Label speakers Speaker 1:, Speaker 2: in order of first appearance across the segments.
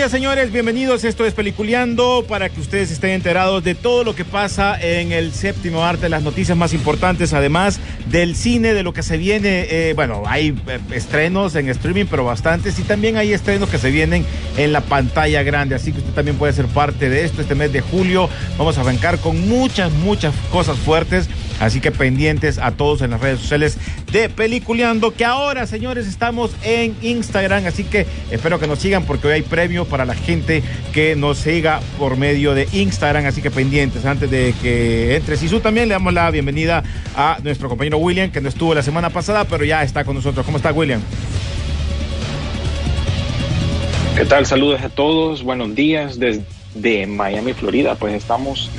Speaker 1: Días, señores. Bienvenidos. Esto es Peliculeando para que ustedes estén enterados de todo lo que pasa en el séptimo arte, las noticias más importantes, además del cine, de lo que se viene. eh, bueno, hay eh, estrenos en streaming, pero bastantes, y también hay estrenos que se vienen en la pantalla grande. Así que usted también puede ser parte de esto este mes de julio. Vamos a arrancar con muchas, muchas cosas fuertes. Así que pendientes a todos en las redes sociales de Peliculeando, que ahora, señores, estamos en Instagram. Así que espero que nos sigan porque hoy hay premio para la gente que nos siga por medio de Instagram. Así que pendientes. Antes de que entre Sisu también le damos la bienvenida a nuestro compañero William, que no estuvo la semana pasada, pero ya está con nosotros. ¿Cómo está, William?
Speaker 2: ¿Qué tal? Saludos a todos. Buenos días desde Miami, Florida. Pues estamos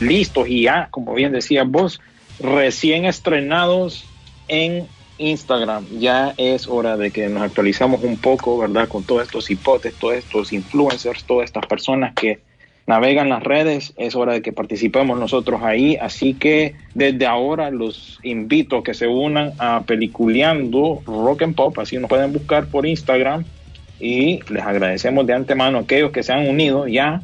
Speaker 2: listos y ya, como bien decías vos, recién estrenados en Instagram. Ya es hora de que nos actualizamos un poco, ¿verdad? Con todos estos hipotes, todos estos influencers, todas estas personas que navegan las redes. Es hora de que participemos nosotros ahí. Así que desde ahora los invito a que se unan a Peliculeando Rock and Pop. Así nos pueden buscar por Instagram y les agradecemos de antemano a aquellos que se han unido ya,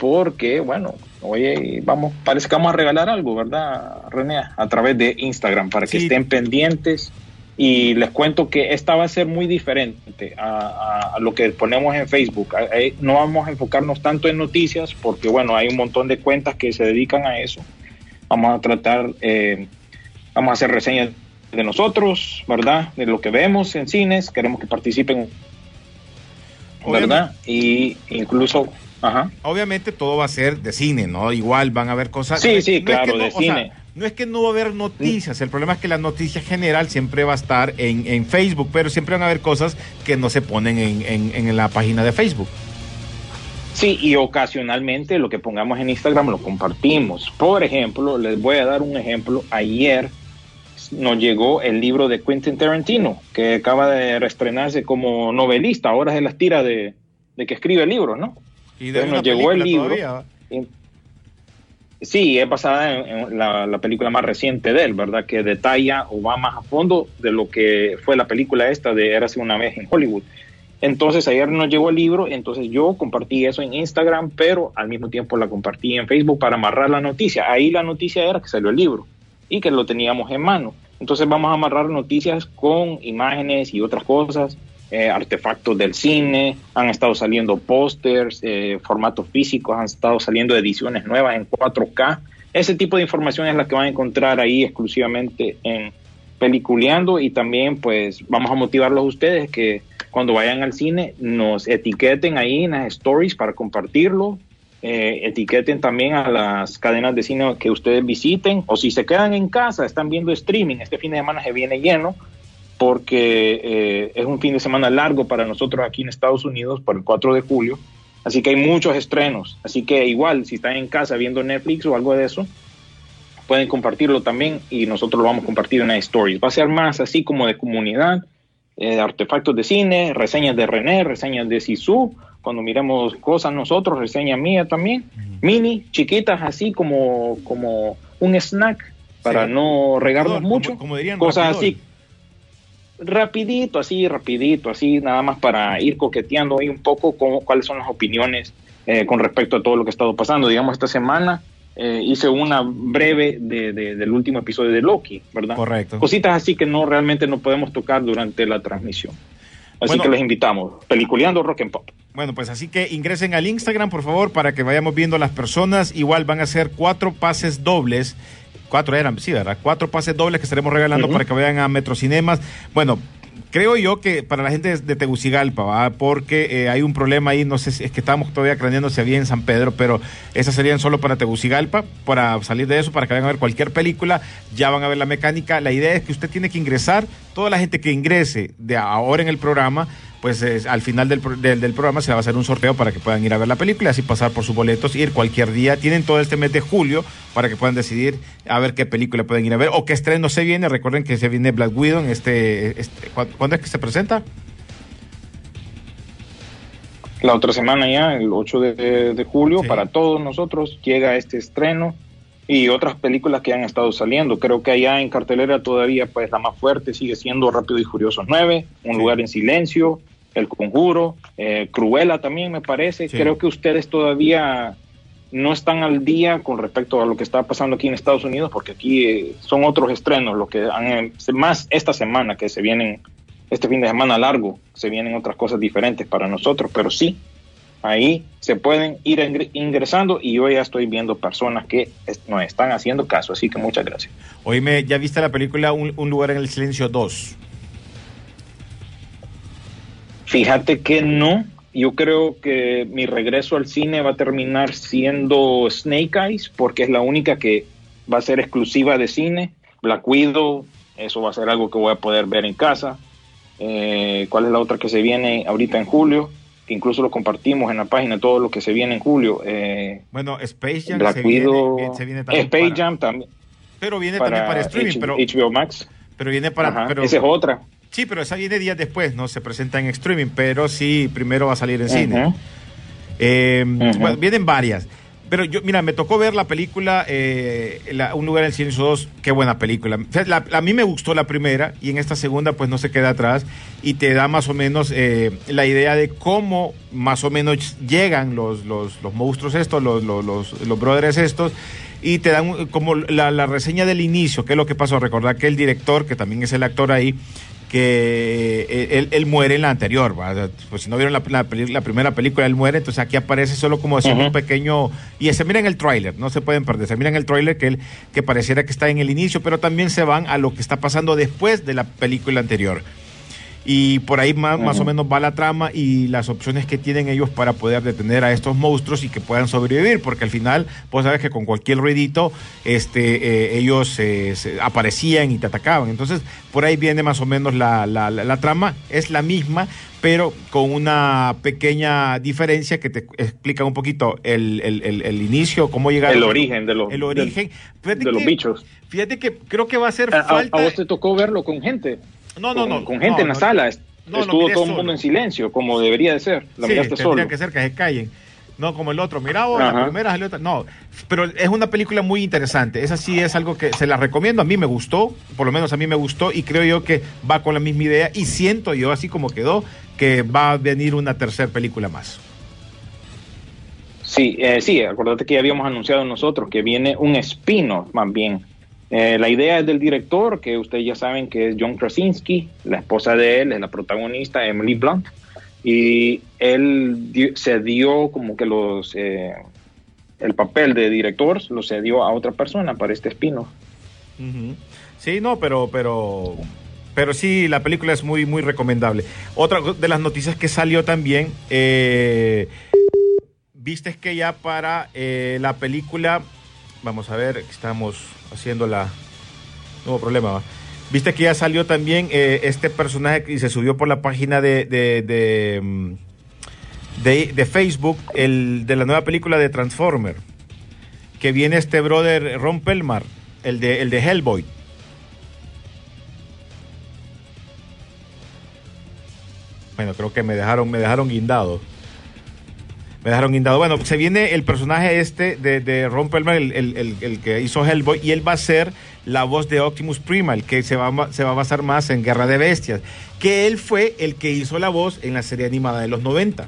Speaker 2: porque, bueno, oye, vamos, parece que vamos a regalar algo, ¿verdad, René? A través de Instagram, para que estén pendientes. Y les cuento que esta va a ser muy diferente a, a- a lo que ponemos en Facebook. No vamos a enfocarnos tanto en noticias, porque, bueno, hay un montón de cuentas que se dedican a eso. Vamos a tratar, eh, vamos a hacer reseñas de nosotros, ¿verdad? De lo que vemos en cines, queremos que participen, ¿verdad? Y incluso, ajá.
Speaker 1: Obviamente todo va a ser de cine, ¿no? Igual van a haber cosas.
Speaker 2: Sí,
Speaker 1: es-
Speaker 2: sí,
Speaker 1: no es
Speaker 2: claro,
Speaker 1: que no-
Speaker 2: de
Speaker 1: sea,
Speaker 2: cine.
Speaker 1: no es que no va a haber noticias, el problema es que la noticia general siempre va a estar en, en Facebook, pero siempre van a haber cosas que no se ponen en, en- en la página de Facebook.
Speaker 2: Sí, y ocasionalmente lo que pongamos en Instagram lo compartimos. Por ejemplo, les voy a dar un ejemplo. Ayer nos llegó el libro de Quentin Tarantino, que acaba de reestrenarse como novelista. Ahora se las tira de, de que escribe libros, ¿no?
Speaker 1: Y de
Speaker 2: llegó el libro. Sí, es basada en, en la, la película más reciente de él, ¿verdad? Que detalla o va más a fondo de lo que fue la película esta de Érase una vez en Hollywood. Entonces ayer nos llegó el libro, entonces yo compartí eso en Instagram, pero al mismo tiempo la compartí en Facebook para amarrar la noticia. Ahí la noticia era que salió el libro y que lo teníamos en mano. Entonces vamos a amarrar noticias con imágenes y otras cosas, eh, artefactos del cine, han estado saliendo pósters, eh, formatos físicos, han estado saliendo ediciones nuevas en 4K. Ese tipo de información es la que van a encontrar ahí exclusivamente en Peliculeando y también pues vamos a motivarlos a ustedes que cuando vayan al cine nos etiqueten ahí en las stories para compartirlo, eh, etiqueten también a las cadenas de cine que ustedes visiten o si se quedan en casa, están viendo streaming, este fin de semana se viene lleno porque eh, es un fin de semana largo para nosotros aquí en Estados Unidos por el 4 de julio, así que hay muchos estrenos, así que igual si están en casa viendo Netflix o algo de eso, pueden compartirlo también y nosotros lo vamos a compartir en las stories. Va a ser más así como de comunidad, eh, artefactos de cine, reseñas de René, reseñas de Sisu, cuando miremos cosas nosotros, reseña mía también, mini, chiquitas así como, como un snack para
Speaker 1: Sí.
Speaker 2: no regarnos
Speaker 1: Como-
Speaker 2: mucho,
Speaker 1: como dirían,
Speaker 2: cosas así rapidito, así, rapidito, así, nada más para ir coqueteando ahí un poco con cuáles son las opiniones eh, con respecto a todo lo que ha estado pasando. Digamos, esta semana eh, hice una breve de, de- del último episodio de Loki, ¿verdad?
Speaker 1: Correcto.
Speaker 2: Cositas así que no realmente no podemos tocar durante la transmisión. Así
Speaker 1: Bueno.
Speaker 2: que les invitamos. Peliculeando Rock and Pop.
Speaker 1: Bueno, pues así que ingresen al Instagram, por favor, para que vayamos viendo las personas. Igual van a ser cuatro pases dobles. Cuatro eran, sí, ¿verdad? Cuatro pases dobles que estaremos regalando para que vayan a Metrocinemas. Bueno, creo yo que para la gente de Tegucigalpa, ¿va? porque eh, hay un problema ahí, no sé si es que estábamos todavía craneando si había en San Pedro, pero esas serían solo para Tegucigalpa, para salir de eso, para que vayan a ver cualquier película, ya van a ver la mecánica. La idea es que usted tiene que ingresar, toda la gente que ingrese de ahora en el programa, pues al final del, del, del programa se va a hacer un sorteo para que puedan ir a ver la película, así pasar por sus boletos, ir cualquier día. Tienen todo este mes de julio para que puedan decidir a ver qué película pueden ir a ver o qué estreno se viene. Recuerden que se viene Black Widow en este, este ¿cu- ¿cuándo es que se presenta?
Speaker 2: La otra semana ya, el 8 de, de julio,
Speaker 1: Sí.
Speaker 2: para todos nosotros llega este estreno y otras películas que han estado saliendo. Creo que allá en cartelera todavía pues la más fuerte sigue siendo Rápido y Furioso 9, Un
Speaker 1: Sí.
Speaker 2: lugar en silencio, El Conjuro, eh, Cruella también me parece.
Speaker 1: Sí.
Speaker 2: Creo que ustedes todavía no están al día con respecto a lo que está pasando aquí en Estados Unidos porque aquí eh, son otros estrenos, lo que han, eh, más esta semana que se vienen este fin de semana largo, se vienen otras cosas diferentes para nosotros, pero sí, ahí se pueden ir ingre- ingresando y yo ya estoy viendo personas que nos están haciendo caso, así que muchas gracias.
Speaker 1: Oíme, ¿ya viste la película Un, Un lugar en el silencio 2?
Speaker 2: Fíjate que no, yo creo que mi regreso al cine va a terminar siendo Snake Eyes, porque es la única que va a ser exclusiva de cine. Black Widow, eso va a ser algo que voy a poder ver en casa. Eh, ¿Cuál es la otra que se viene ahorita en julio? Que incluso lo compartimos en la página, todo lo que se viene en julio. Eh,
Speaker 1: Bueno, Space Jam
Speaker 2: Black
Speaker 1: se,
Speaker 2: Widow,
Speaker 1: viene, se viene también
Speaker 2: Space
Speaker 1: para-
Speaker 2: Jam también
Speaker 1: pero viene
Speaker 2: para,
Speaker 1: también para streaming,
Speaker 2: H-
Speaker 1: pero,
Speaker 2: HBO Max.
Speaker 1: pero viene para...
Speaker 2: Ajá,
Speaker 1: pero,
Speaker 2: Esa es otra.
Speaker 1: Sí, pero esa viene días después, no se presenta en streaming, pero sí, primero va a salir en cine.
Speaker 2: Ujú.
Speaker 1: bueno, vienen varias. Pero yo, mira, me tocó ver la película eh, la- Un lugar en el silencio 2, qué buena película. O sea, la- a mí me gustó la primera y en esta segunda pues no se queda atrás y te da más o menos eh, la idea de cómo más o menos llegan los, los, los monstruos estos, los, los, los, los brothers estos y te dan como la, la reseña del inicio, qué es lo que pasó. Recordar que el director, que también es el actor ahí, que eh, él, él muere en la anterior, pues si no vieron la, la primera película, él muere, entonces aquí aparece solo como haciendo
Speaker 2: Ujú.
Speaker 1: un pequeño... Y se mira en el tráiler, no se pueden perder, se mira en el tráiler que, él, que pareciera que está en el inicio, pero también se van a lo que está pasando después de la película anterior. Y por ahí más, más o menos va la trama y las opciones que tienen ellos para poder detener a estos monstruos y que puedan sobrevivir, porque al final, pues sabes que con cualquier ruidito, este, eh, ellos eh, se aparecían y te atacaban. Entonces, por ahí viene más o menos la, la- la- la trama, es la misma, pero con una pequeña diferencia que te explica un poquito el, el- el- el inicio, cómo llegar
Speaker 2: El origen de los,
Speaker 1: el origen.
Speaker 2: de, los bichos.
Speaker 1: Fíjate que creo que va a ser
Speaker 2: a-
Speaker 1: falta.
Speaker 2: a vos te tocó verlo con gente.
Speaker 1: No, no,
Speaker 2: con,
Speaker 1: no.
Speaker 2: con gente en la sala. Estuvo todo el mundo en silencio, como debería de ser. La
Speaker 1: sí,
Speaker 2: miraste
Speaker 1: tendría
Speaker 2: solo.
Speaker 1: que ser que se callen. No, como el otro. Mira, vos, la primera salió No, pero es una película muy interesante. Esa sí es algo que se la recomiendo. A mí me gustó, por lo menos a mí me gustó y creo yo que va con la misma idea y siento yo, así como quedó, que va a venir una tercera película más.
Speaker 2: Sí, eh, sí, acuérdate que ya habíamos anunciado nosotros que viene un spin-off más bien. Eh, la idea es del director, que ustedes ya saben que es John Krasinski, la esposa de él es la protagonista, Emily Blunt, y él se dio como que los eh, el papel de director lo cedió a otra persona para este.
Speaker 1: Ujú. Sí, no, pero, pero, pero sí, la película es muy, muy recomendable. Otra de las noticias que salió también, eh, viste que ya para eh, la película, vamos a ver, estamos haciendo la, hubo problema. Viste que ya salió también eh, este personaje y se subió por la página de, de, de, mm, de- de Facebook, el de la nueva película de Transformer, que viene este brother Ron Pelmar, el de, el de Hellboy. Bueno, creo que me dejaron, me dejaron guindado. Me dejaron guindado. Bueno, se viene el personaje este de, de el, el- el- el que hizo Hellboy, y él va a ser la voz de Optimus Primal, que se va, se va a basar más en Guerra de Bestias, que él fue el que hizo la voz en la serie animada de los 90.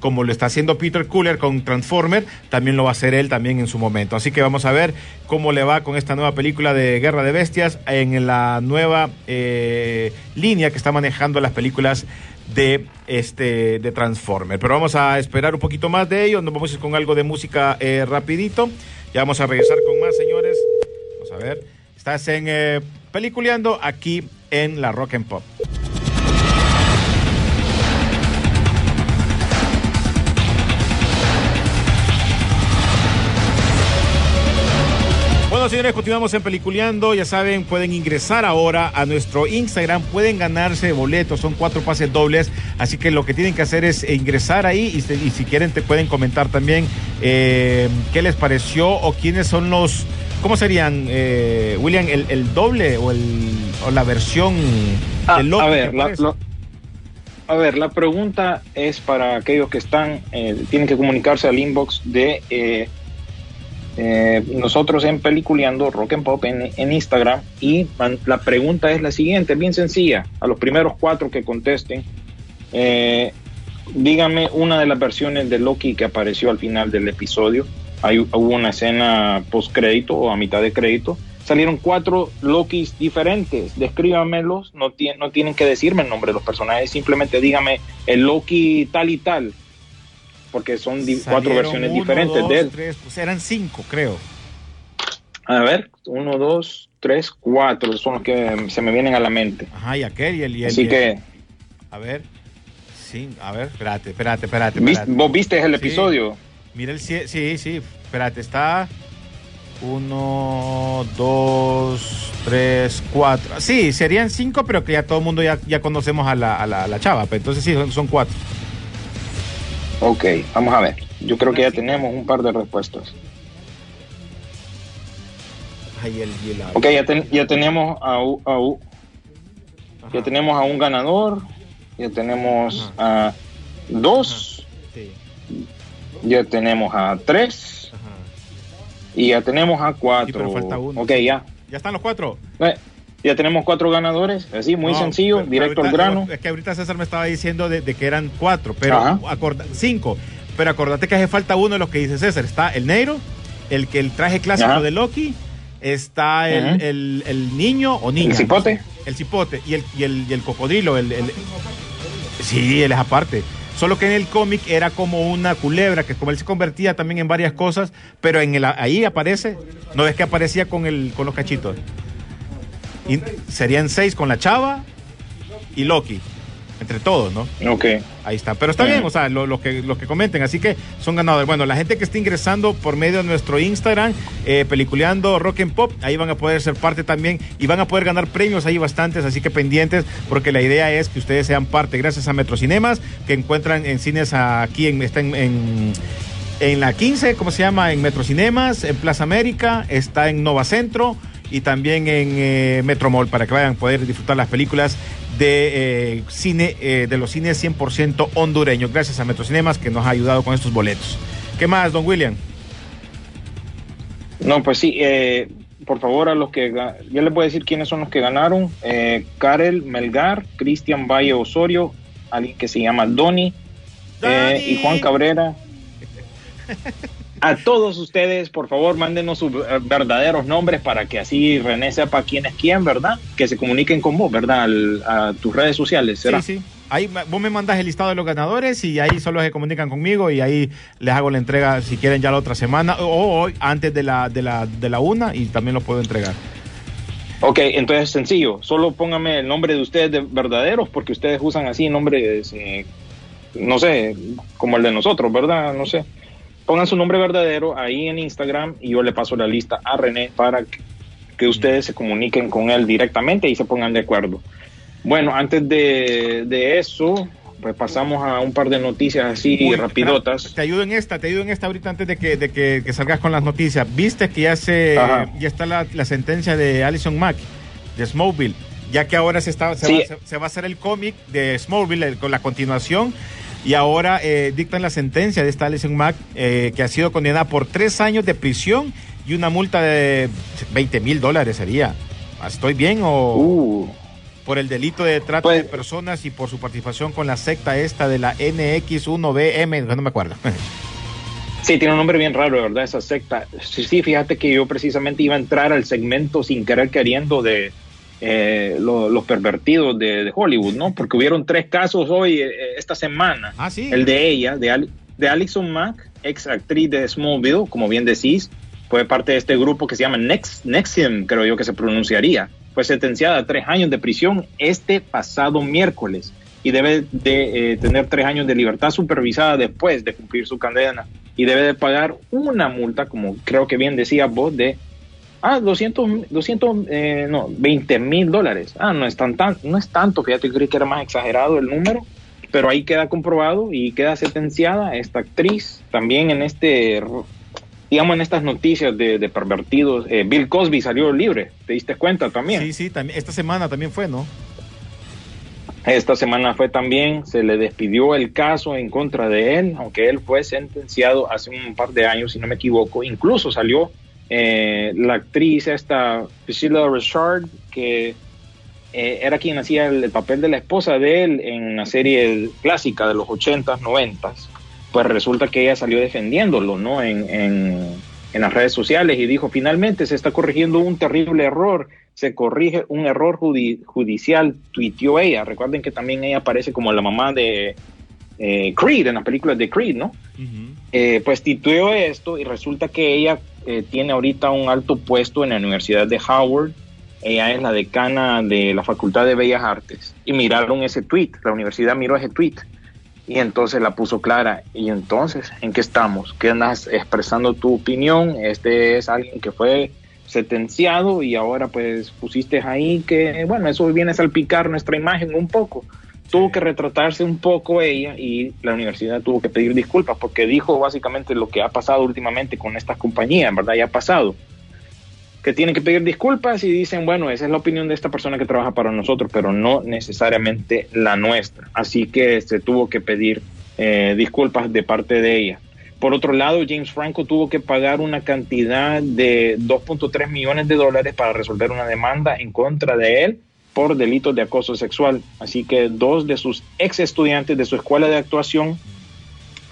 Speaker 1: Como lo está haciendo Peter Cooler con Transformer, también lo va a hacer él también en su momento. Así que vamos a ver cómo le va con esta nueva película de Guerra de Bestias en la nueva eh, línea que está manejando las películas de este de Transformer. Pero vamos a esperar un poquito más de ello. Nos vamos a ir con algo de música eh, rapidito. Ya vamos a regresar con más, señores. Vamos a ver. Estás en eh, Peliculeando aquí en la Rock and Pop. Señores, continuamos en Peliculeando. Ya saben, pueden ingresar ahora a nuestro Instagram. Pueden ganarse boletos. Son cuatro pases dobles. Así que lo que tienen que hacer es ingresar ahí. Y, se- y si quieren, te pueden comentar también eh, qué les pareció o quiénes son los. ¿Cómo serían, eh, William? El, el doble o, el, o la versión
Speaker 2: Ah,
Speaker 1: del
Speaker 2: a
Speaker 1: ¿te
Speaker 2: ver, la, a ver, la pregunta es para aquellos que están, eh, tienen que comunicarse al inbox de eh, nosotros en Peliculeando Rock and Pop en, Instagram y la pregunta es la siguiente, bien sencilla, a los primeros cuatro que contesten, eh, díganme una de las versiones de Loki que apareció al final del episodio. Hay, hubo una escena post crédito o a mitad de crédito. Salieron cuatro Lokis diferentes. Descríbamelos. No, no tienen que decirme el nombre de los personajes. Simplemente dígame el Loki tal y tal. Porque son cuatro versiones
Speaker 1: uno,
Speaker 2: diferentes
Speaker 1: dos,
Speaker 2: de él.
Speaker 1: tres, pues eran cinco, creo.
Speaker 2: A ver, uno, dos, tres, cuatro son los que se me vienen a la mente.
Speaker 1: Ajá, y aquel y el. Y el-
Speaker 2: Así
Speaker 1: y el-
Speaker 2: que,
Speaker 1: A ver. Sí, a ver, espérate, espérate, espérate.
Speaker 2: ¿vis-
Speaker 1: espérate.
Speaker 2: ¿vos viste el
Speaker 1: Sí.
Speaker 2: episodio?
Speaker 1: Mira el sí, sí, espérate, está uno, dos, tres, cuatro. Sí, serían cinco, pero que ya todo el mundo ya, ya conocemos a la, a la, a la chava, pero entonces sí, son, son cuatro.
Speaker 2: Ok, vamos a ver. Yo creo que ya tenemos un par de respuestas. Ok, ya, ten- ya tenemos a, a ya tenemos a un ganador, ya tenemos a dos, ya tenemos a tres y ya tenemos a cuatro. Ok, ya.
Speaker 1: ¿Ya están los cuatro?
Speaker 2: Ya tenemos cuatro ganadores, así, muy
Speaker 1: No,
Speaker 2: sencillo,
Speaker 1: pero- pero
Speaker 2: directo al grano.
Speaker 1: Es que ahorita César me estaba diciendo de, de que eran cuatro, pero acorda- cinco. Pero acordate que hace falta uno de los que dice César. Está el negro, el que el traje clásico
Speaker 2: Ajá.
Speaker 1: de Loki, está el, el- el niño o niña.
Speaker 2: ¿El cipote?
Speaker 1: El cipote y el, y el, y el cocodrilo. El, el- sí, él es aparte. Solo que en el cómic era como una culebra, que como él se convertía también en varias cosas, pero en el, ahí aparece, no es que aparecía con, el, con los cachitos. Serían seis con la chava y Loki, entre todos, ¿no?
Speaker 2: Ok.
Speaker 1: Ahí está. Pero está bien, o sea, lo, lo que, lo que comenten. Así que son ganadores. Bueno, la gente que esté ingresando por medio de nuestro Instagram, eh, peliculeando Rock and Pop, ahí van a poder ser parte también y van a poder ganar premios ahí bastantes. Así que pendientes, porque la idea es que ustedes sean parte, gracias a Metrocinemas, que encuentran en cines aquí, en, está en, en, en la 15, ¿cómo se llama? En Metrocinemas, en Plaza América, está en Nova Centro y también en eh, Metromall para que vayan a poder disfrutar las películas de eh, cine, eh, de los cines 100% hondureños. Gracias a Metrocinemas que nos ha ayudado con estos boletos. ¿Qué más, don William?
Speaker 2: No, pues sí, eh, por favor, a los que ya les voy a decir quiénes son los que ganaron. Karel Melgar, Cristian Valle Osorio, alguien que se llama Doni, eh, y Juan Cabrera. A todos ustedes, por favor, mándenos sus eh, verdaderos nombres para que así René sepa quién es quién, ¿verdad? Que se comuniquen con vos, ¿verdad? Al- a tus redes sociales, ¿será?
Speaker 1: Sí, sí. Ahí vos me mandas el listado de los ganadores y ahí solo se comunican conmigo y ahí les hago la entrega si quieren ya la otra semana o hoy antes de la, de la, de la una y también los puedo entregar.
Speaker 2: Ok, entonces sencillo, solo póngame el nombre de ustedes de verdaderos porque ustedes usan así nombres, eh, no sé, como el de nosotros, ¿verdad? No sé. Pongan su nombre verdadero ahí en Instagram y yo le paso la lista a René para que, ustedes se comuniquen con él directamente y se pongan de acuerdo. Bueno, antes de, de eso, pues pasamos a un par de noticias así
Speaker 1: Uy,
Speaker 2: rapidotas.
Speaker 1: Te ayudo en esta, te ayudo en esta ahorita antes de que, de que, que salgas con las noticias. Viste que ya se
Speaker 2: Ajá.
Speaker 1: ya está la, la sentencia de Alison Mack de Smallville, ya que ahora se está se,
Speaker 2: Sí.
Speaker 1: va, se- se va a hacer el cómic de Smallville el- con la continuación. Y ahora eh, dictan la sentencia de esta Alison Mack, eh, que ha sido condenada por tres años de prisión y una multa de 20 mil dólares sería. ¿Estoy bien o...?
Speaker 2: Uh,
Speaker 1: por el delito de trata
Speaker 2: Pues-
Speaker 1: de personas y por su participación con la secta esta de la NX1BM, no me acuerdo.
Speaker 2: Sí, tiene un nombre bien raro, de verdad, esa secta. Sí, sí, fíjate que yo precisamente iba a entrar al segmento sin querer queriendo de eh, lo- los pervertidos de, de Hollywood, ¿no? Porque hubieron tres casos hoy, eh, esta semana.
Speaker 1: Ah, sí.
Speaker 2: El de ella, de, Al- de Alison Mack, ex actriz de Smallville, como bien decís, fue parte de este grupo que se llama Nex, Nexium, creo yo que se pronunciaría. Fue sentenciada a tres años de prisión este pasado miércoles y debe de eh, tener tres años de libertad supervisada después de cumplir su condena y debe de pagar una multa, como creo que bien decía vos, de ah, 200, 200 eh, no, 20 mil dólares. Ah, no es, tan, tan, no es tanto, fíjate, yo creí que era más exagerado el número, pero ahí queda comprobado y queda sentenciada esta actriz también en este, digamos, en estas noticias de, de pervertidos. Eh, Bill Cosby salió libre, ¿te diste cuenta también?
Speaker 1: Sí, sí, también, esta semana también fue, ¿no?
Speaker 2: Esta semana fue también, se le despidió el caso en contra de él, aunque él fue sentenciado hace un par de años, si no me equivoco. Incluso salió eh, la actriz esta, Priscilla Richard, que eh, era quien hacía el, el papel de la esposa de él en una serie clásica de los 80s, 90s. Pues resulta que ella salió defendiéndolo, ¿no? En, en, en las redes sociales y dijo, finalmente se está corrigiendo un terrible error se corrige un error judi- judicial, tuiteó ella. Recuerden que también ella aparece como la mamá de eh, Creed, en las películas de Creed, ¿no? Eh, pues tuiteó esto y resulta que ella eh, tiene ahorita un alto puesto en la Universidad de Howard. Ella es la decana de la Facultad de Bellas Artes. Y miraron ese tweet, la universidad miró ese tweet. Y entonces la puso clara. Y entonces, ¿en qué estamos? ¿Qué andas expresando tu opinión? Este es alguien que fue sentenciado y ahora pues pusiste ahí que, bueno, eso viene a salpicar nuestra imagen un poco. Tuvo que retratarse un poco ella y la universidad tuvo que pedir disculpas porque dijo básicamente lo que ha pasado últimamente con estas compañías, en verdad ya ha pasado. Que tienen que pedir disculpas y dicen, bueno, esa es la opinión de esta persona que trabaja para nosotros, pero no necesariamente la nuestra. Así que se tuvo que pedir eh, disculpas de parte de ella. Por otro lado, James Franco tuvo que pagar una cantidad de 2.3 millones de dólares para resolver una demanda en contra de él por delitos de acoso sexual. Así que dos de sus ex estudiantes de su escuela de actuación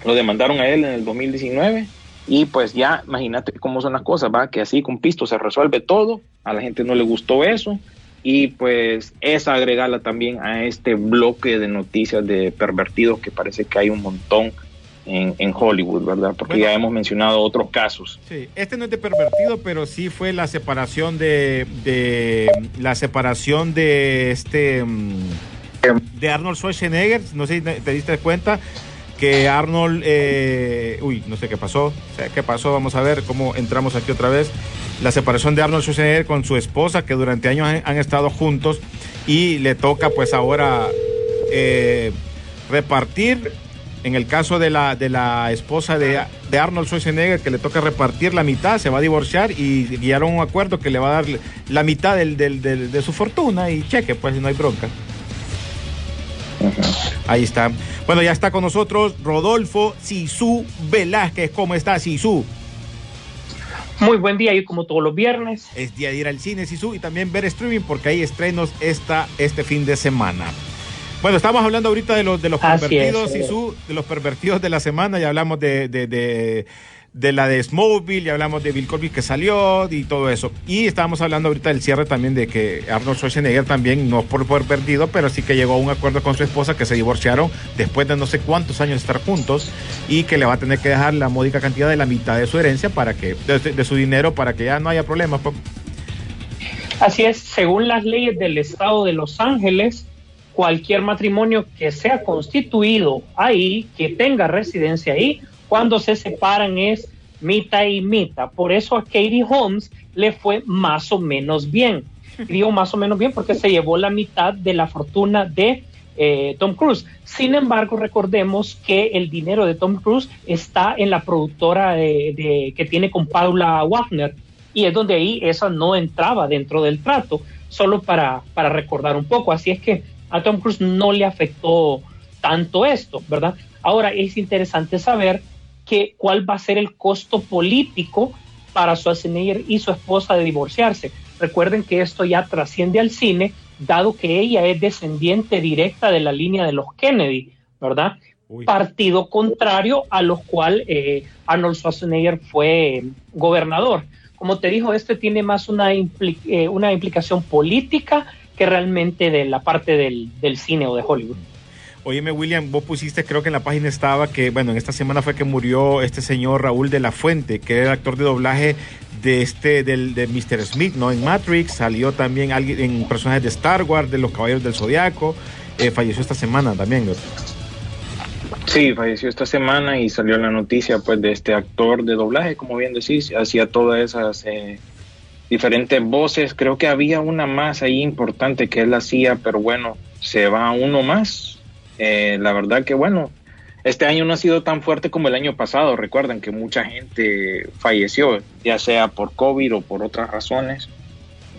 Speaker 2: lo demandaron a él en el 2019 y pues ya imagínate cómo son las cosas, va que así con pisto se resuelve todo, a la gente no le gustó eso. Y pues es agregarla también a este bloque de noticias de pervertidos que parece que hay un montón en, en Hollywood, ¿verdad? Porque
Speaker 1: Bueno.
Speaker 2: ya hemos mencionado otros casos.
Speaker 1: Sí, este no es de pervertido, pero sí fue la separación de, de la separación de este mm, de Arnold Schwarzenegger. No sé si te te diste cuenta que Arnold, eh, uy, no sé qué pasó, o sea, qué pasó. Vamos a ver cómo entramos aquí otra vez. La separación de Arnold Schwarzenegger con su esposa, que durante años han, han estado juntos y le toca, pues ahora eh, repartir. En el caso de la, de la esposa de, de Arnold Schwarzenegger, que le toca repartir la mitad, se va a divorciar y guiaron un acuerdo que le va a dar la mitad del, del- del- de su fortuna y cheque, pues no hay bronca. Ahí está. Bueno, ya está con nosotros Rodolfo Sisu Velázquez. ¿Cómo está Sisu?
Speaker 3: Muy buen día y como todos los viernes.
Speaker 1: Es día de ir al cine Sisu y también ver streaming porque hay estrenos esta, este fin de semana. Bueno, estamos hablando ahorita de los, de los pervertidos,
Speaker 3: es, eh.
Speaker 1: Sisu, de los pervertidos de la semana. Ya hablamos de, de, de, de la de Smallville, ya hablamos de Bill Cosby que salió y todo eso. Y estábamos hablando ahorita del cierre también de que Arnold Schwarzenegger también, no por perdido, pero sí que llegó a un acuerdo con su esposa que se divorciaron después de no sé cuántos años de estar juntos y que le va a tener que dejar la módica cantidad de la mitad de su herencia para que, de, de su dinero para que ya no haya problemas. pues.
Speaker 3: Así es, según las leyes del estado de Los Ángeles, cualquier matrimonio que sea constituido ahí, que tenga residencia ahí, cuando se separan es mitad y mitad. Por eso a Katie Holmes le fue más o menos bien. Digo más o menos bien porque se llevó la mitad de la fortuna de eh, Tom Cruise. Sin embargo, recordemos que el dinero de Tom Cruise está en la productora de- de- que tiene con Paula Wagner y es donde ahí esa no entraba dentro del trato, solo para, para recordar un poco. Así es que a Tom Cruise no le afectó tanto esto, ¿verdad? Ahora es interesante saber que cuál va a ser el costo político para Schwarzenegger y su esposa de divorciarse. Recuerden que esto ya trasciende al cine, dado que ella es descendiente directa de la línea de los Kennedy, ¿verdad?
Speaker 1: Uy.
Speaker 3: Partido contrario a los cual eh, Arnold Schwarzenegger fue gobernador. Como te dijo, este tiene más una, impli- eh, una implicación política que realmente de la parte del, del cine o de Hollywood.
Speaker 1: Óyeme, William, vos pusiste, creo que en la página estaba que, bueno, en esta semana fue que murió este señor Raúl de la Fuente, que era el actor de doblaje de este, del, de Mr. Smith, ¿no? En Matrix, salió también alguien en personajes de Star Wars, de los Caballeros del Zodiaco, eh, falleció esta semana también, ¿no?
Speaker 2: Sí, falleció esta semana y salió la noticia pues de este actor de doblaje, como bien decís, hacía todas esas eh, diferentes voces. Creo que había una más ahí importante que él hacía, pero bueno, se va uno más. Eh, la verdad que bueno, este año no ha sido tan fuerte como el año pasado. Recuerden que mucha gente falleció, ya sea por COVID o por otras razones.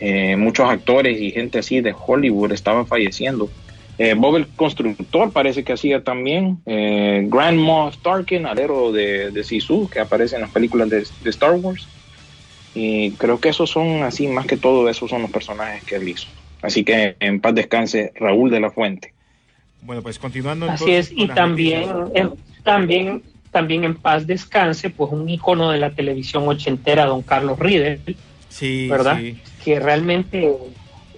Speaker 2: Eh, muchos actores y gente así de Hollywood estaban falleciendo. Eh, Bob el Constructor parece que hacía también. Eh, Grand Moff Tarkin, alero de, de Sisu, que aparece en las películas de, de Star Wars. Y creo que esos son así, más que todo, esos son los personajes que él hizo. Así que en paz descanse Raúl de la Fuente.
Speaker 1: Bueno, pues continuando.
Speaker 3: Así
Speaker 1: entonces
Speaker 3: es, y también, también, también en paz descanse, pues un ícono de la televisión ochentera, don Carlos Riedel,
Speaker 1: Sí,
Speaker 3: ¿verdad?
Speaker 1: sí.
Speaker 3: que realmente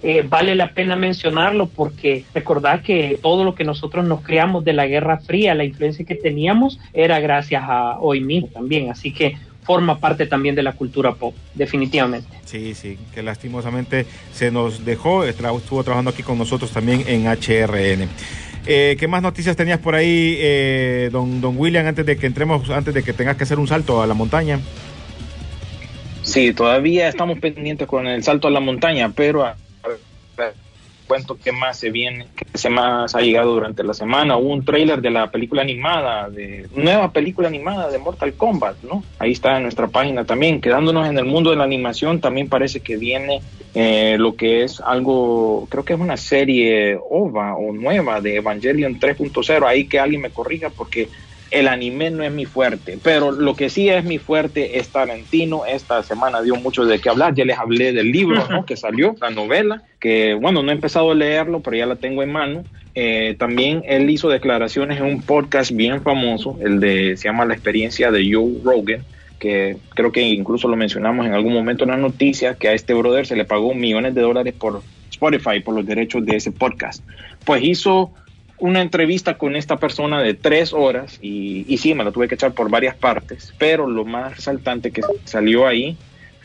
Speaker 3: eh, vale la pena mencionarlo porque recordar que todo lo que nosotros nos creamos de la Guerra Fría, la influencia que teníamos, era gracias a hoy mismo también, así que forma parte también de la cultura pop, definitivamente.
Speaker 1: Sí, sí, que lastimosamente se nos dejó, estuvo trabajando aquí con nosotros también en HRN. Eh, ¿Qué más noticias tenías por ahí, eh, don, don William, antes de que entremos, antes de que tengas que hacer un salto a la montaña?
Speaker 2: Sí, todavía estamos pendientes con el salto a la montaña, pero a- a- cuento qué más se viene, qué se más ha llegado durante la semana. Hubo un tráiler de la película animada, de nueva película animada de Mortal Kombat, ¿no? Ahí está en nuestra página también. Quedándonos en el mundo de la animación, también parece que viene eh, lo que es algo, creo que es una serie OVA o nueva de Evangelion 3.0. Ahí que alguien me corrija porque el anime no es mi fuerte, pero lo que sí es mi fuerte es Tarantino. Esta semana dio mucho de qué hablar. Ya les hablé del libro ¿no? que salió, la novela, que bueno, no he empezado a leerlo, pero ya la tengo en mano. Eh, también él hizo declaraciones en un podcast bien famoso, el de se llama La experiencia de Joe Rogan, que creo que incluso lo mencionamos en algún momento en las noticias, que a este brother se le pagó millones de dólares por Spotify, por los derechos de ese podcast. Pues hizo una entrevista con esta persona de tres horas y, y sí, me la tuve que echar por varias partes, pero lo más resaltante que salió ahí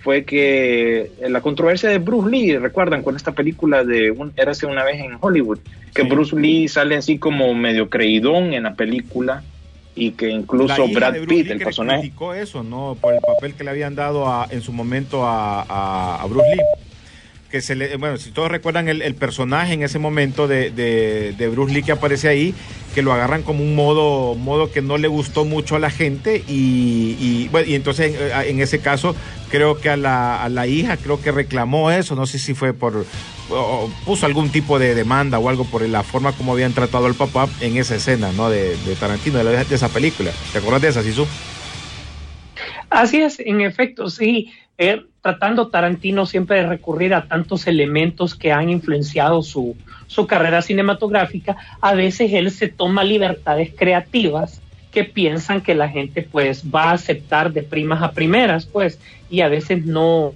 Speaker 2: fue que la controversia de Bruce Lee, recuerdan con esta película de un, Érase una vez en Hollywood, que
Speaker 1: Sí.
Speaker 2: Bruce Lee sale así como medio creidón en la película y que incluso Brad Pitt,
Speaker 1: Lee
Speaker 2: el
Speaker 1: que
Speaker 2: personaje,
Speaker 1: criticó eso, ¿no? Por el papel que le habían dado a- en su momento a, a- a Bruce Lee. Que se le, bueno, si todos recuerdan el, el personaje en ese momento de, de- de Bruce Lee que aparece ahí, que lo agarran como un modo, modo que no le gustó mucho a la gente y, y, bueno, y entonces en, en ese caso creo que a la, a la hija creo que reclamó eso, no sé si fue por, o puso algún tipo de demanda o algo por la forma como habían tratado al papá en esa escena, ¿no? De, de Tarantino, de, la- esa película. ¿Te acuerdas de esa, Sisu?
Speaker 3: Así es, en efecto, sí. eh, tratando Tarantino siempre de recurrir a tantos elementos que han influenciado su, su carrera cinematográfica, a veces él se toma libertades creativas que piensan que la gente pues va a aceptar de primas a primeras, pues, y a veces no.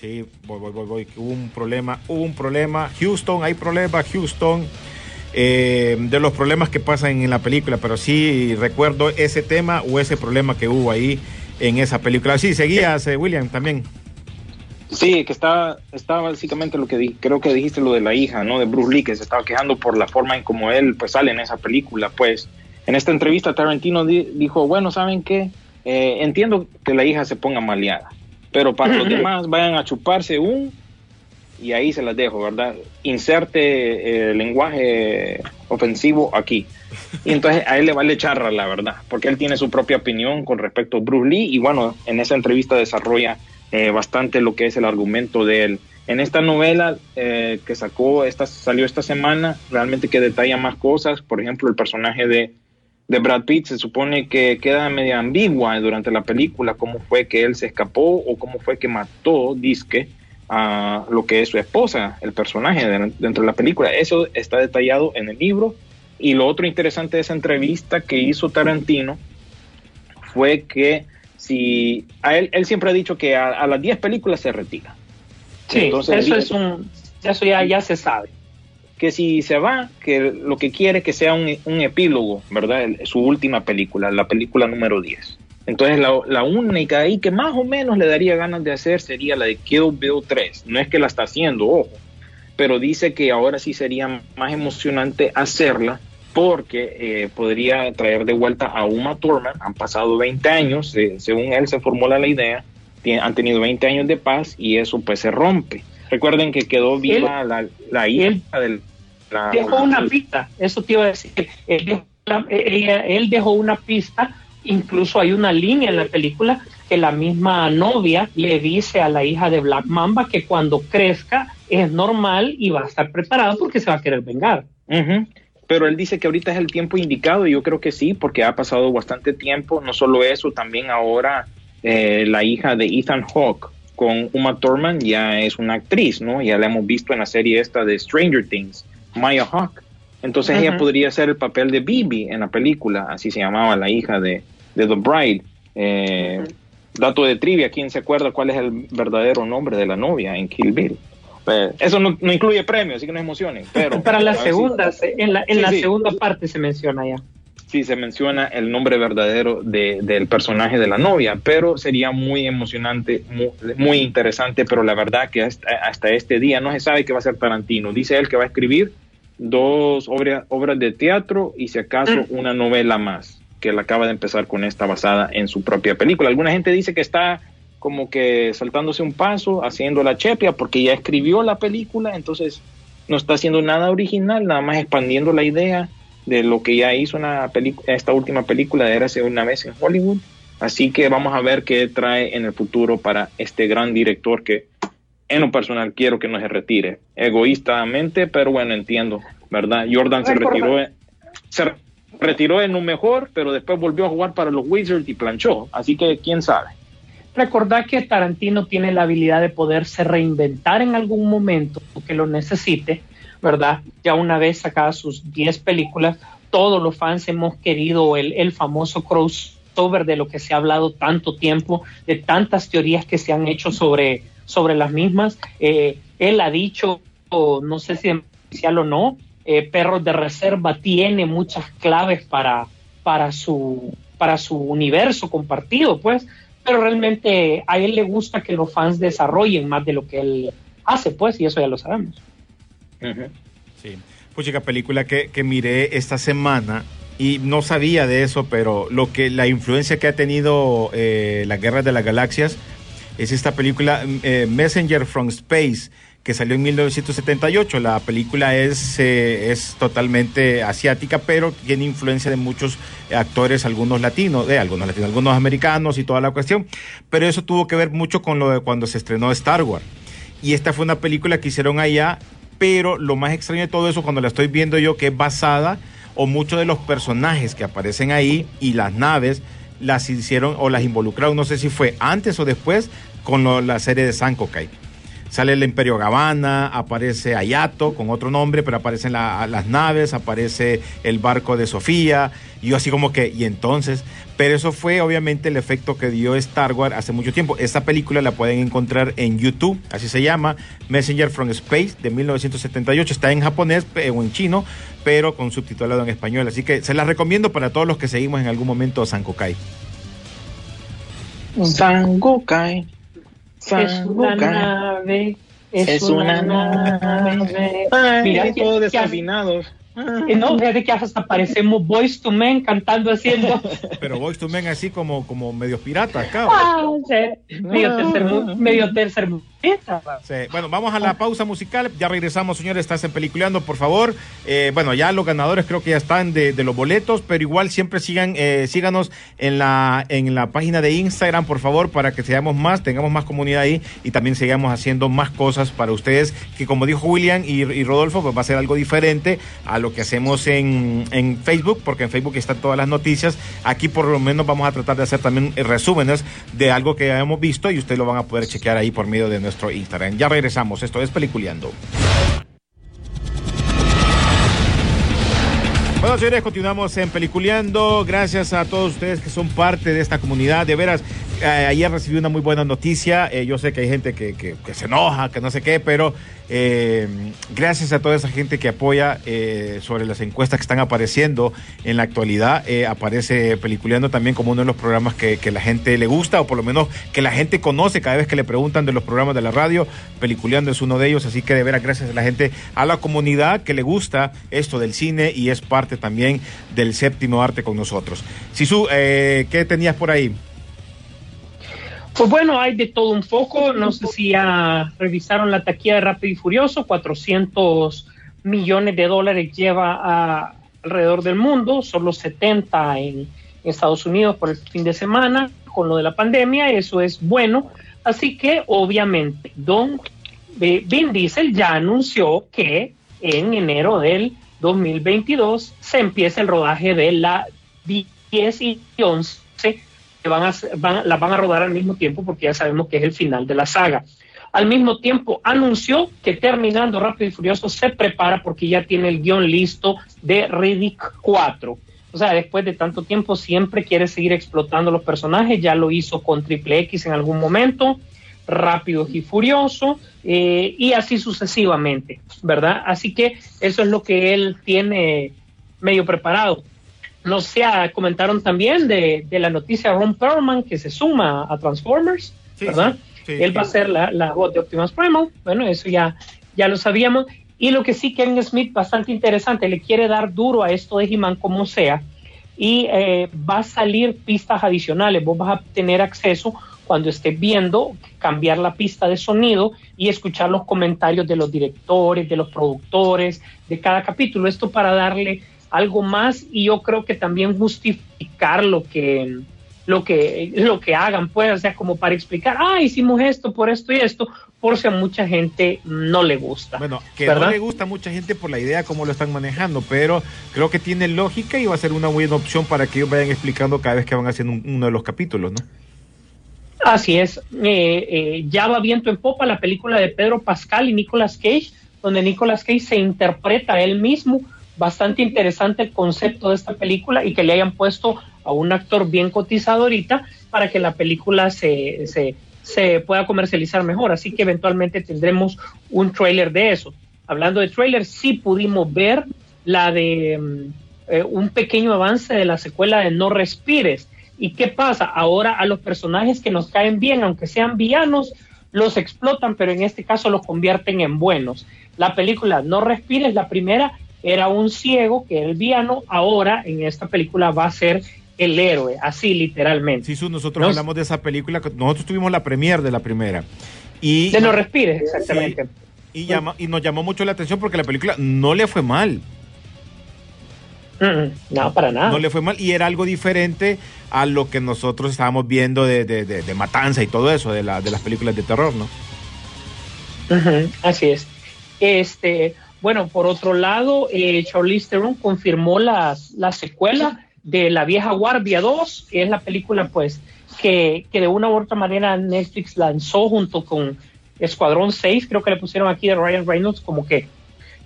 Speaker 1: Sí, voy, voy, voy, voy. Hubo un problema, hubo un problema. Houston, hay problema, Houston. Eh, de los problemas que pasan en la película, pero sí recuerdo ese tema o ese problema que hubo ahí en esa película. Sí, seguías, eh, William, también.
Speaker 2: Sí, que está, está básicamente lo que di- creo que dijiste lo de la hija, ¿no? De Bruce Lee, que se estaba quejando por la forma en como él pues sale en esa película. Pues en esta entrevista Tarantino di- dijo, bueno, ¿saben qué? Eh, entiendo que la hija se ponga maleada, pero para los demás vayan a chuparse un y ahí se las dejo, ¿verdad? Inserte eh, lenguaje ofensivo aquí. Y entonces a él le vale charra, la verdad, porque él tiene su propia opinión con respecto a Bruce Lee y bueno, en esa entrevista desarrolla eh, bastante lo que es el argumento de él. En esta novela eh, que sacó, esta, salió esta semana, realmente que detalla más cosas, por ejemplo, el personaje de, de Brad Pitt se supone que queda medio ambigua durante la película, cómo fue que él se escapó o cómo fue que mató, disque, a lo que es su esposa, el personaje de- dentro de la película. Eso está detallado en el libro. Y lo otro interesante de esa entrevista que hizo Tarantino fue que si a él, él siempre ha dicho que a, a las 10 películas se retira.
Speaker 3: Sí,
Speaker 2: Entonces,
Speaker 3: eso es un, eso ya, ya se sabe.
Speaker 2: que si se va, que lo que quiere que sea un, un epílogo, ¿verdad? Su última película, la película número 10. Entonces la, la única ahí que más o menos le daría ganas de hacer sería la de Kill Bill 3. No es que la está haciendo, ojo, pero dice que ahora sí sería más emocionante hacerla porque eh, podría traer de vuelta a Uma Thurman. Han pasado 20 años, eh, según él se formula la idea, tien- han tenido 20 años de paz y eso pues se rompe. Recuerden que quedó viva la, la hija
Speaker 3: él
Speaker 2: del... la-
Speaker 3: dejó una pista, eso te iba a decir. Él dejó, la- ella- él dejó una pista, incluso hay una línea en la película que la misma novia le dice a la hija de Black Mamba que cuando crezca es normal y va a estar preparado porque se va a querer vengar.
Speaker 2: Pero él dice que ahorita es el tiempo indicado y yo creo que sí, porque ha pasado bastante tiempo. No solo eso, también ahora eh, la hija de Ethan Hawke con Uma Thurman ya es una actriz, ¿no? Ya la hemos visto en la serie esta de Stranger Things, Maya Hawke. Entonces ella podría ser el papel de Bibi en la película, así se llamaba la hija de, de The Bride. Eh, Dato de trivia, ¿quién se acuerda cuál es el verdadero nombre de la novia en Kill Bill? Eh, eso no, no incluye premio, así que no emocionen. Pero
Speaker 3: Para la
Speaker 2: si-
Speaker 3: segunda, se- en la, en
Speaker 2: Sí,
Speaker 3: la
Speaker 2: sí.
Speaker 3: segunda parte se menciona ya.
Speaker 2: sí se menciona el nombre verdadero de- del personaje de la novia, pero sería muy emocionante, muy, muy interesante, pero la verdad que hasta, hasta este día no se sabe qué va a ser Tarantino. Dice él que va a escribir dos obra- obras de teatro y si acaso una novela más, que él acaba de empezar con esta basada en su propia película. Alguna gente dice que está como que saltándose un paso, haciendo la chepia, porque ya escribió la película, entonces no está haciendo nada original, nada más expandiendo la idea de lo que ya hizo una esta última película de Érase una vez en Hollywood. Así que vamos a ver qué trae en el futuro para este gran director que en lo personal quiero que no se retire. Egoístamente, pero bueno, entiendo, ¿verdad? Jordan se retiró, se retiró en un mejor, pero después volvió a jugar para los Wizards y planchó. Así que quién sabe.
Speaker 3: Recordad que Tarantino tiene la habilidad de poderse reinventar en algún momento que lo necesite, ¿verdad? Ya una vez sacadas sus 10 películas, todos los fans hemos querido el, el famoso crossover de lo que se ha hablado tanto tiempo, de tantas teorías que se han hecho sobre, sobre las mismas. Eh, él ha dicho, no sé si es oficial o no, eh, Perros de Reserva tiene muchas claves para, para, su, para su universo compartido, pues pero realmente a él le gusta que los fans desarrollen más de lo que él hace, pues, y eso ya lo sabemos.
Speaker 1: Sí. Puchica, película que, que miré esta semana y no sabía de eso, pero lo que la influencia que ha tenido eh, la Guerra de las Galaxias es esta película eh, Messenger from Space que salió en 1978. La película es, eh, es totalmente asiática, pero tiene influencia de muchos actores, algunos latinos, de algunos latinos, algunos americanos y toda la cuestión. Pero eso tuvo que ver mucho con lo de cuando se estrenó Star Wars. Y esta fue una película que hicieron allá, pero lo más extraño de todo eso, cuando la estoy viendo yo, que es basada, o muchos de los personajes que aparecen ahí y las naves, las hicieron o las involucraron, no sé si fue antes o después, con lo- la serie de Sankokai. Sale el Imperio Gavana, aparece Ayato con otro nombre, pero aparecen la- las naves, aparece el barco de Sofía, y yo así como que, y entonces, pero eso fue obviamente el efecto que dio Star Wars hace mucho tiempo. Esta película la pueden encontrar en YouTube, así se llama, Messenger from Space de 1978, está en japonés pe- o en chino, pero con subtitulado en español, así que se la recomiendo para todos los que seguimos en algún momento Sankokai.
Speaker 2: Sangokai.
Speaker 3: Es una
Speaker 2: Sangokai.
Speaker 3: nave. Es,
Speaker 2: Es
Speaker 3: una,
Speaker 2: una
Speaker 3: nave.
Speaker 2: Ay,
Speaker 3: Mira
Speaker 2: todos
Speaker 3: que-
Speaker 2: desafinados.
Speaker 3: Eh, No, fíjate que hasta parecemos Boys to Men cantando haciendo.
Speaker 1: Pero Boys to Men así como, como medios piratas, cabrón.
Speaker 3: Ah, sí, medio tercer mu- medio tercer
Speaker 1: Sí, Bueno, vamos a la pausa musical. Ya regresamos, señores. Estás en Peliculeando, por favor. Eh, bueno, ya los ganadores creo que ya están de, de los boletos, pero igual siempre sigan, eh, síganos en la, en la página de Instagram, por favor, para que seamos más, tengamos más comunidad ahí y también sigamos haciendo más cosas para ustedes, que como dijo William y, y Rodolfo, pues va a ser algo diferente a lo que hacemos en, en Facebook, porque en Facebook están todas las noticias. Aquí por lo menos vamos a tratar de hacer también eh, resúmenes de algo que ya hemos visto y ustedes lo van a poder chequear ahí por medio de nuestro Instagram. Ya regresamos, esto es Peliculeando. Bueno, señores, continuamos en Peliculeando. Gracias a todos ustedes que son parte de esta comunidad. De veras, eh, ayer recibí una muy buena noticia. Eh, yo sé que hay gente que, que- que se enoja, que no sé qué, pero eh, gracias a toda esa gente que apoya eh, sobre las encuestas que están apareciendo en la actualidad. eh, aparece Peliculeando también como uno de los programas que, que la gente le gusta, o por lo menos que la gente conoce cada vez que le preguntan de los programas de la radio. Peliculeando es uno de ellos, así que de veras, gracias a la gente, a la comunidad que le gusta esto del cine y es parte también del séptimo arte con nosotros. Sisu, ¿qué tenías por ahí?
Speaker 3: Pues bueno, hay de todo un poco. No sé si ya revisaron la taquilla de Rápido y Furioso. 400 millones de dólares lleva alrededor del mundo, solo 70 en Estados Unidos por el fin de semana con lo de la pandemia. Eso es bueno. Así que obviamente Don eh, Vin Diesel ya anunció que en enero del 2022 se empieza el rodaje de la 10 y 11 que van a, van- las van a rodar al mismo tiempo porque ya sabemos que es el final de la saga. Al mismo tiempo anunció que terminando Rápido y Furioso se prepara porque ya tiene el guion listo de Riddick 4. O sea, después de tanto tiempo siempre quiere seguir explotando los personajes, ya lo hizo con Triple X en algún momento, Rápido y Furioso, eh, y así sucesivamente, ¿verdad? Así que eso es lo que él tiene medio preparado. No sé, ah, comentaron también de, de la noticia Ron Perlman que se suma a Transformers,
Speaker 1: Sí,
Speaker 3: ¿verdad?
Speaker 1: sí, sí,
Speaker 3: Él va a ser la, la voz de Optimus Primal. Bueno, eso ya, ya lo sabíamos. Y lo que sí, Kevin Smith, bastante interesante, le quiere dar duro a esto de He-Man como sea. Y eh, va a salir pistas adicionales. Vos vas a tener acceso cuando estés viendo, cambiar la pista de sonido y escuchar los comentarios de los directores, de los productores, de cada capítulo. Esto para darle algo más y yo creo que también justificar lo que lo que lo que hagan pues o sea como para explicar ah hicimos esto por esto y esto por si a mucha gente no le gusta
Speaker 1: Bueno, que
Speaker 3: ¿verdad?
Speaker 1: no le gusta a mucha gente por la idea cómo lo están manejando, pero creo que tiene lógica y va a ser una buena opción para que ellos vayan explicando cada vez que van haciendo un- uno de los capítulos, ¿no?
Speaker 3: Así es, Eh, eh, ya va viento en popa la película de Pedro Pascal y Nicolas Cage, donde Nicolas Cage se interpreta a él mismo. Bastante interesante el concepto de esta película y que le hayan puesto a un actor bien cotizado ahorita para que la película se, se, se pueda comercializar mejor. Así que eventualmente tendremos un trailer de eso. Hablando de trailer, sí pudimos ver la de mm, eh, un pequeño avance de la secuela de No Respires. ¿Y qué pasa? Ahora a los personajes que nos caen bien, aunque sean villanos, los explotan, pero en este caso los convierten en buenos. La película No Respires, la primera, era un ciego que era el villano, ahora en esta película va a ser el héroe, así literalmente.
Speaker 1: Sí, nosotros
Speaker 3: No-
Speaker 1: hablamos de esa película, nosotros tuvimos la premier de la primera. Y,
Speaker 3: De No Respires, exactamente.
Speaker 1: y, llama- y nos llamó mucho la atención porque la película no le fue mal.
Speaker 3: Mm, no, para nada.
Speaker 1: No le fue mal y era algo diferente a lo que nosotros estábamos viendo de, de- de- de matanza y todo eso, de, la, de las películas de terror, ¿no?
Speaker 3: Así es. Este, bueno, por otro lado, eh, Charlize Theron confirmó la, la secuela de La Vieja Guardia 2, que es la película, pues, que, que de una u otra manera Netflix lanzó junto con Escuadrón 6, creo que le pusieron aquí de Ryan Reynolds, como que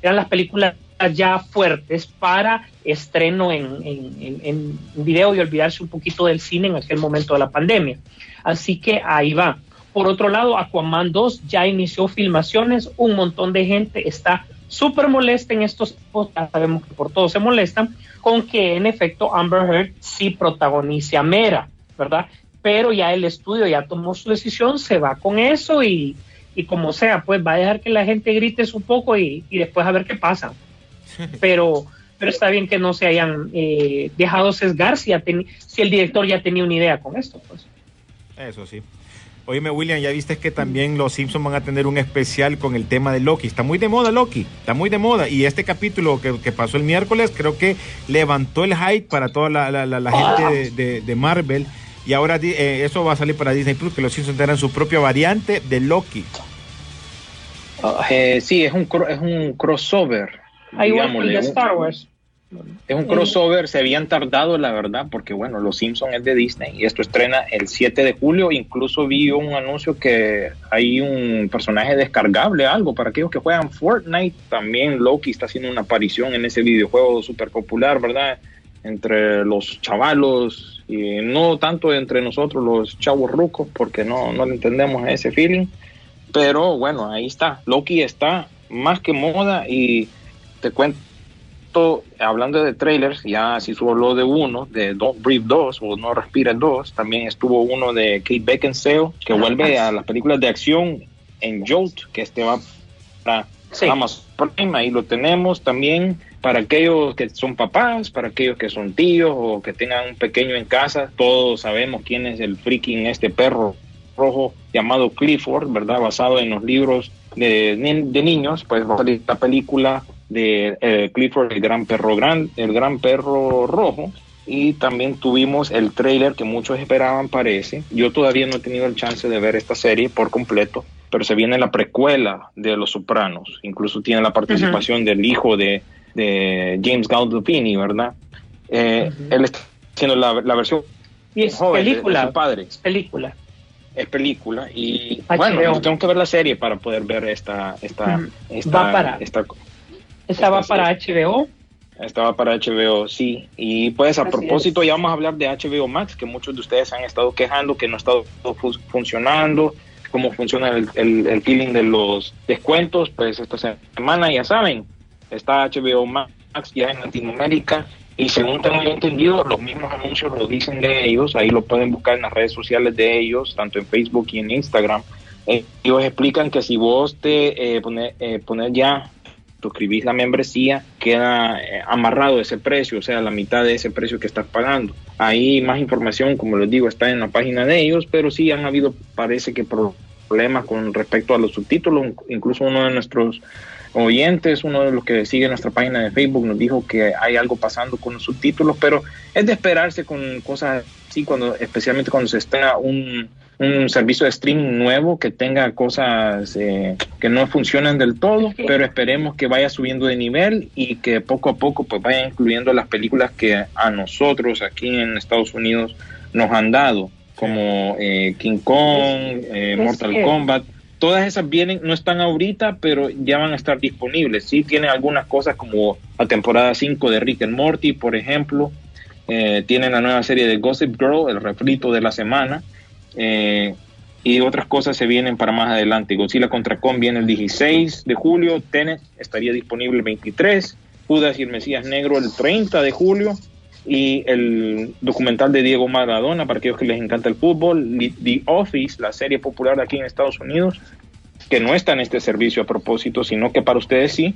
Speaker 3: eran las películas ya fuertes para estreno en, en, en- en video y olvidarse un poquito del cine en aquel momento de la pandemia. Así que ahí va. Por otro lado, Aquaman 2 ya inició filmaciones, un montón de gente está súper molesta en estos tiempos, ya sabemos que por todo se molestan, con que en efecto Amber Heard sí protagonice a Mera, ¿verdad? Pero ya el estudio ya tomó su decisión, se va con eso y, y como sea, pues va a dejar que la gente grite un poco y, y después a ver qué pasa. Pero, pero está bien que no se hayan eh, dejado sesgar si, ya si el director ya tenía una idea con esto. Pues.
Speaker 1: Eso sí. Oíme, William, ya viste que también los Simpsons van a tener un especial con el tema de Loki. Está muy de moda Loki, está muy de moda. Y este capítulo que, que pasó el miércoles creo que levantó el hype para toda la, la- la- la gente de, de- de Marvel. Y ahora eh, eso va a salir para Disney Plus, que los Simpsons tendrán su propia variante de Loki.
Speaker 2: Ah, eh, sí, es un, es un crossover.
Speaker 3: Ah, igual que Star Wars.
Speaker 2: Es un crossover, se habían tardado, la verdad, porque bueno, Los Simpsons es de Disney y esto estrena el 7 de julio. Incluso vi un anuncio que hay un personaje descargable, algo para aquellos que juegan Fortnite. También Loki está haciendo una aparición en ese videojuego súper popular, ¿verdad? Entre los chavalos y no tanto entre nosotros, los chavos rucos, porque no, no le entendemos ese feeling. Pero bueno, ahí está. Loki está más que moda y te cuento hablando de trailers, ya si habló de uno, de Don't Breathe 2 o No Respira 2, también estuvo uno de Kate Beckinsale, que vuelve a las películas de acción en Jolt, que este va para Amazon Prime, ahí lo tenemos también para aquellos que son papás, para aquellos que son tíos o que tengan un pequeño en casa, todos sabemos quién es el freaking este perro rojo llamado Clifford, ¿verdad? Basado en los libros de, de niños, pues va a salir la película de eh, Clifford, el gran perro gran, el gran perro rojo. Y también tuvimos el trailer que muchos esperaban, parece. Yo todavía no he tenido el chance de ver esta serie por completo, pero se viene la precuela de Los Sopranos. Incluso tiene la participación del hijo de, de James Gandolfini, ¿verdad? Eh, Él está haciendo la, la versión
Speaker 3: Y es
Speaker 2: joven de- de
Speaker 3: película.
Speaker 2: su padre
Speaker 3: Es película.
Speaker 2: es película y
Speaker 3: HBO.
Speaker 2: bueno yo tengo que ver la serie para poder ver esta esta esta,
Speaker 3: Va para-
Speaker 2: esta,
Speaker 3: Esa va para HBO.
Speaker 2: esta va para HBO sí y pues a
Speaker 3: Así
Speaker 2: propósito ya vamos a hablar de HBO Max que muchos de ustedes han estado quejando que no ha estado fu- funcionando cómo funciona el, el, el feeling de los descuentos pues esta semana ya saben está HBO Max ya en Latinoamérica y según tengo entendido, los mismos anuncios lo dicen de ellos, ahí lo pueden buscar en las redes sociales de ellos, tanto en Facebook y en Instagram. Eh, ellos explican que si vos te eh, pones eh, pones ya, suscribís la membresía, queda eh, amarrado ese precio, o sea, la mitad de ese precio que estás pagando. Ahí más información, como les digo, está en la página de ellos, pero sí han habido, parece que problemas con respecto a los subtítulos, incluso uno de nuestros oyentes, uno de los que sigue nuestra página de Facebook nos dijo que hay algo pasando con los subtítulos, pero es de esperarse con cosas así, cuando, especialmente cuando se estrena un, un servicio de streaming nuevo que tenga cosas eh, que no funcionan del todo, pero esperemos que vaya subiendo de nivel y que poco a poco pues vaya incluyendo las películas que a nosotros aquí en Estados Unidos nos han dado, como eh, King Kong, eh, Mortal Kombat todas esas vienen, no están ahorita, pero ya van a estar disponibles. Sí tienen algunas cosas como la temporada 5 de Rick and Morty, por ejemplo. Eh, tienen la nueva serie de Gossip Girl, el refrito de la semana. Eh, y otras cosas se vienen para más adelante. Godzilla contra Kong viene el 16 de julio. Tenet estaría disponible el 23. Judas y el Mesías Negro el 30 de julio. Y el documental de Diego Maradona, para aquellos que les encanta el fútbol. The Office, la serie popular de aquí en Estados Unidos, que no está en este servicio a propósito, sino que para ustedes sí.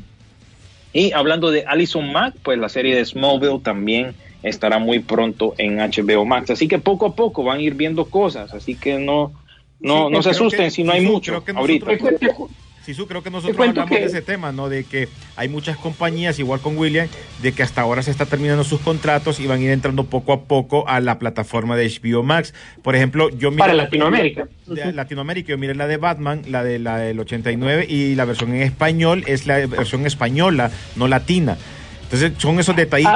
Speaker 2: Y hablando de Alison Mack, pues la serie de Smallville también estará muy pronto en HBO Max. Así que poco a poco van a ir viendo cosas, así que no, no,
Speaker 1: Sí,
Speaker 2: no se asusten
Speaker 1: que-
Speaker 2: si no hay
Speaker 1: sí,
Speaker 2: mucho ahorita.
Speaker 1: nosotros- Sí, su, creo que nosotros hablamos
Speaker 3: que-
Speaker 1: de ese tema, ¿no? De que hay muchas compañías, igual con William, de que hasta ahora se está terminando sus contratos y van a ir entrando poco a poco a la plataforma de HBO Max. Por ejemplo, yo miré
Speaker 3: Para
Speaker 1: la-
Speaker 3: Latinoamérica.
Speaker 1: de Latinoamérica, yo miré la de Batman, la de la del 89 y la versión en español es la versión española, no latina. Entonces, son esos detallitos.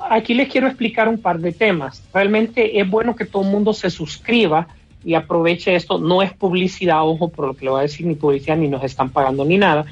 Speaker 3: Ah, Aquí les quiero explicar un par de temas. Realmente es bueno que todo el mundo se suscriba y aproveche esto. No es publicidad, ojo, por lo que le voy a decir, ni publicidad, ni nos están pagando ni nada.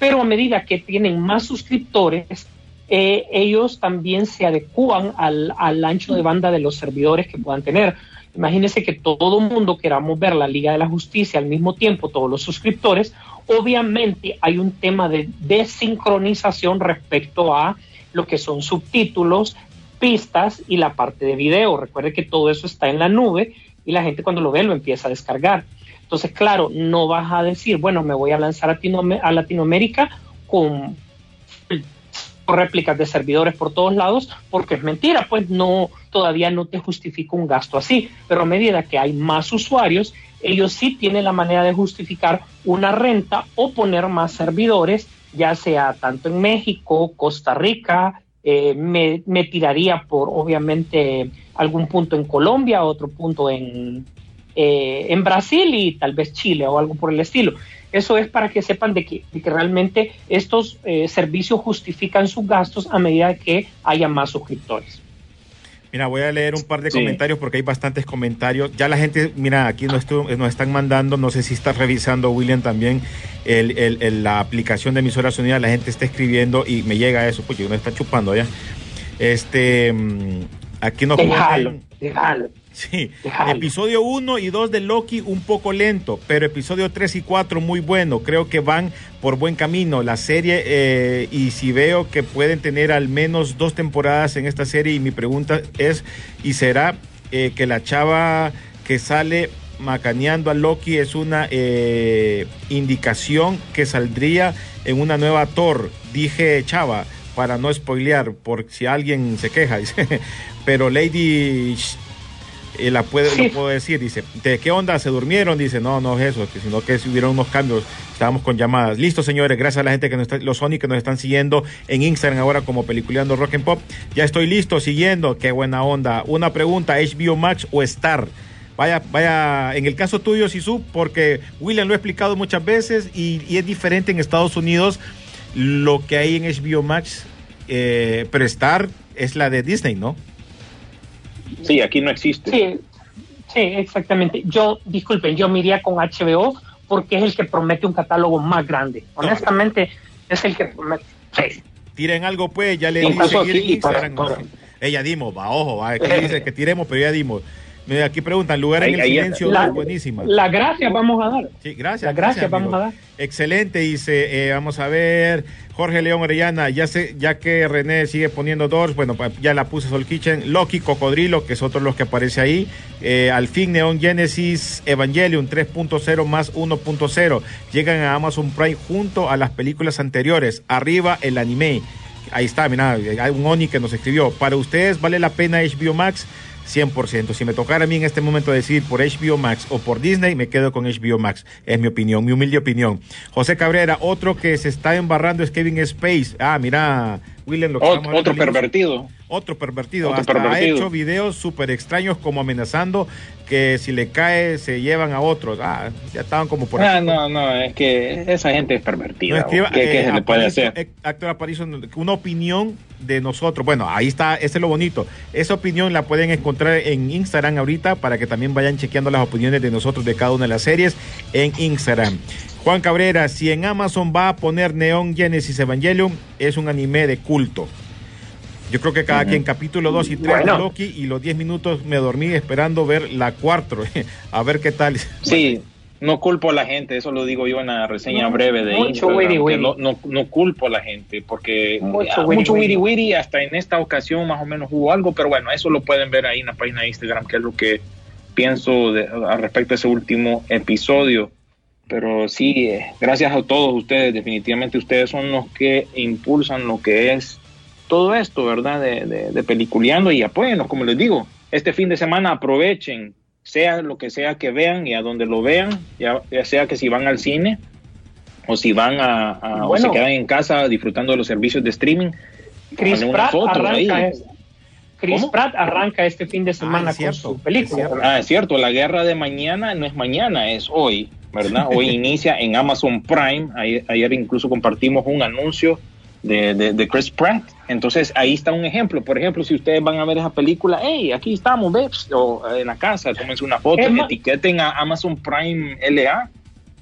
Speaker 3: Pero a medida que tienen más suscriptores, eh, ellos también se adecúan al, ancho de banda de los servidores que puedan tener. Imagínense que todo el mundo queramos ver la Liga de la Justicia al mismo tiempo, todos los suscriptores. Obviamente hay un tema de desincronización respecto a lo que son subtítulos, pistas y la parte de video. Recuerde que todo eso está en la nube y la gente cuando lo ve lo empieza a descargar. Entonces, claro, no vas a decir, bueno, me voy a lanzar a, Latinoam- a Latinoamérica con réplicas de servidores por todos lados, porque es mentira, pues no, todavía no te justifica un gasto así, pero a medida que hay más usuarios, ellos sí tienen la manera de justificar una renta o poner más servidores, ya sea tanto en México, Costa Rica, eh, me, me tiraría por obviamente algún punto en Colombia, otro punto en, eh, en Brasil y tal vez Chile o algo por el estilo. Eso es para que sepan de que, de que realmente estos eh, servicios justifican sus gastos a medida que haya más suscriptores.
Speaker 1: Mira, voy a leer un par de
Speaker 2: Sí.
Speaker 1: comentarios porque hay bastantes comentarios. Ya la gente, mira, aquí nos, están mandando, no sé si está revisando William también el, el- el- la aplicación de emisoras unidas, la gente está escribiendo y me llega eso, pues uno está chupando ya. Este, mm, aquí nos
Speaker 3: Déjalo, déjalo.
Speaker 1: Sí,
Speaker 3: Déjalo.
Speaker 1: episodio 1 y 2 de Loki un poco lento, pero episodio 3 y 4 muy bueno. Creo que van por buen camino. La serie, eh, y si veo que pueden tener al menos dos temporadas en esta serie, y mi pregunta es, ¿y será eh, que la chava que sale macaneando a Loki es una eh, indicación que saldría en una nueva Thor? Dije chava, para no spoilear, por si alguien se queja. Pero Lady la puede,
Speaker 3: Sí.
Speaker 1: lo puedo decir, dice, ¿de qué onda? ¿Se durmieron? Dice, no, no es eso, que sino que hubieron unos cambios, estábamos con llamadas. Listo, señores, gracias a la gente que nos está, los Sony que nos están siguiendo en Instagram ahora como Peliculeando Rock and Pop. Ya estoy listo, siguiendo, qué buena onda. Una pregunta, HBO Max o Star. Vaya, vaya, en el caso tuyo, Sisu, porque William lo ha explicado muchas veces y, y es diferente en Estados Unidos lo que hay en HBO Max, eh, pero Star es la de Disney, ¿no?
Speaker 2: Sí, aquí no existe.
Speaker 3: Sí, sí, exactamente. Yo, disculpen, yo me iría con HBO porque es el que promete un catálogo más grande. Honestamente, es el que promete. Sí.
Speaker 1: Tiren algo, pues, ya le
Speaker 2: para-
Speaker 1: Ella dimos, va, ojo, va, aquí dice que tiremos, pero ya dimos. Aquí preguntan, lugar en el silencio,
Speaker 3: La,
Speaker 1: buenísima.
Speaker 3: la gracia vamos a dar.
Speaker 1: Sí, gracias.
Speaker 3: la gracia vamos
Speaker 1: amigo.
Speaker 3: a dar.
Speaker 1: Excelente, dice, eh, vamos a ver, Jorge León Orellana, ya sé, ya que René sigue poniendo dos, bueno, ya la puse Soul Kitchen, Loki, Cocodrilo, que es otro de los que aparece ahí, eh, al fin Neon Genesis Evangelion 3.0 más 1.0, llegan a Amazon Prime junto a las películas anteriores, arriba el anime, ahí está, mira, hay un Oni que nos escribió, para ustedes vale la pena HBO Max, 100%. Si me tocara a mí en este momento decir por HBO Max o por Disney, me quedo con HBO Max. Es mi opinión, mi humilde opinión. José Cabrera, otro que se está embarrando es Kevin Space. Ah, mira, William, lo que
Speaker 2: Ot- otro pervertido.
Speaker 1: Otro pervertido.
Speaker 2: Otro
Speaker 1: Hasta
Speaker 2: pervertido.
Speaker 1: ha hecho videos súper extraños como amenazando que si le cae se llevan a otros. Ah, ya estaban como por
Speaker 2: Ah,
Speaker 1: aquí.
Speaker 2: no, no, es que esa gente es
Speaker 1: No
Speaker 2: pervertida.
Speaker 1: escriba,
Speaker 2: ¿Qué, qué
Speaker 1: eh,
Speaker 2: se le puede hacer?
Speaker 1: eh, Actor Aparicio, una opinión de nosotros. Bueno, ahí está, ese es lo bonito. Esa opinión la pueden encontrar en Instagram ahorita para que también vayan chequeando las opiniones de nosotros de cada una de las series en Instagram. Juan Cabrera, si en Amazon va a poner Neon Genesis Evangelion, es un anime de culto. Yo creo que cada quien capítulo 2 y 3
Speaker 3: Bueno.
Speaker 1: de Loki y los 10 minutos me dormí esperando ver la 4. a ver qué tal.
Speaker 2: Sí, no culpo a la gente, eso lo digo yo en la reseña
Speaker 3: No,
Speaker 2: breve de
Speaker 3: mucho
Speaker 2: Instagram,
Speaker 3: wiri wiri.
Speaker 2: No, no, no culpo a la gente, porque
Speaker 3: Mucho
Speaker 2: ah,
Speaker 3: wiri
Speaker 2: mucho
Speaker 3: wiri.
Speaker 2: wiri wiri, hasta en esta ocasión más o menos hubo algo, pero bueno, eso lo pueden ver ahí en la página de Instagram, que es lo que pienso de- al respecto a ese último episodio. Pero sí, eh, gracias a todos ustedes, definitivamente ustedes son los que impulsan lo que es todo esto, ¿verdad? De, de, de peliculeando y apóyennos, como les digo, este fin de semana aprovechen, sea lo que sea que vean y a donde lo vean, ya, ya sea que si van al cine, o si van a, a- o se quedan en casa disfrutando de los servicios de streaming,
Speaker 3: Chris Pratt
Speaker 2: ahí.
Speaker 3: arranca, es- Chris
Speaker 2: ¿Cómo?
Speaker 3: Pratt arranca este fin de semana
Speaker 1: es
Speaker 3: con
Speaker 1: cierto,
Speaker 3: su película.
Speaker 2: Ah, es cierto, la guerra de mañana no es mañana, es hoy, ¿verdad? Hoy inicia en Amazon Prime. Ayer, ayer incluso compartimos un anuncio de, de- de Chris Pratt. Entonces ahí está un ejemplo. Por ejemplo, si ustedes van a ver esa película, hey, aquí estamos, ¿ves? O eh, en la casa, tómense una foto,
Speaker 3: Es
Speaker 2: etiqueten a Amazon Prime LA.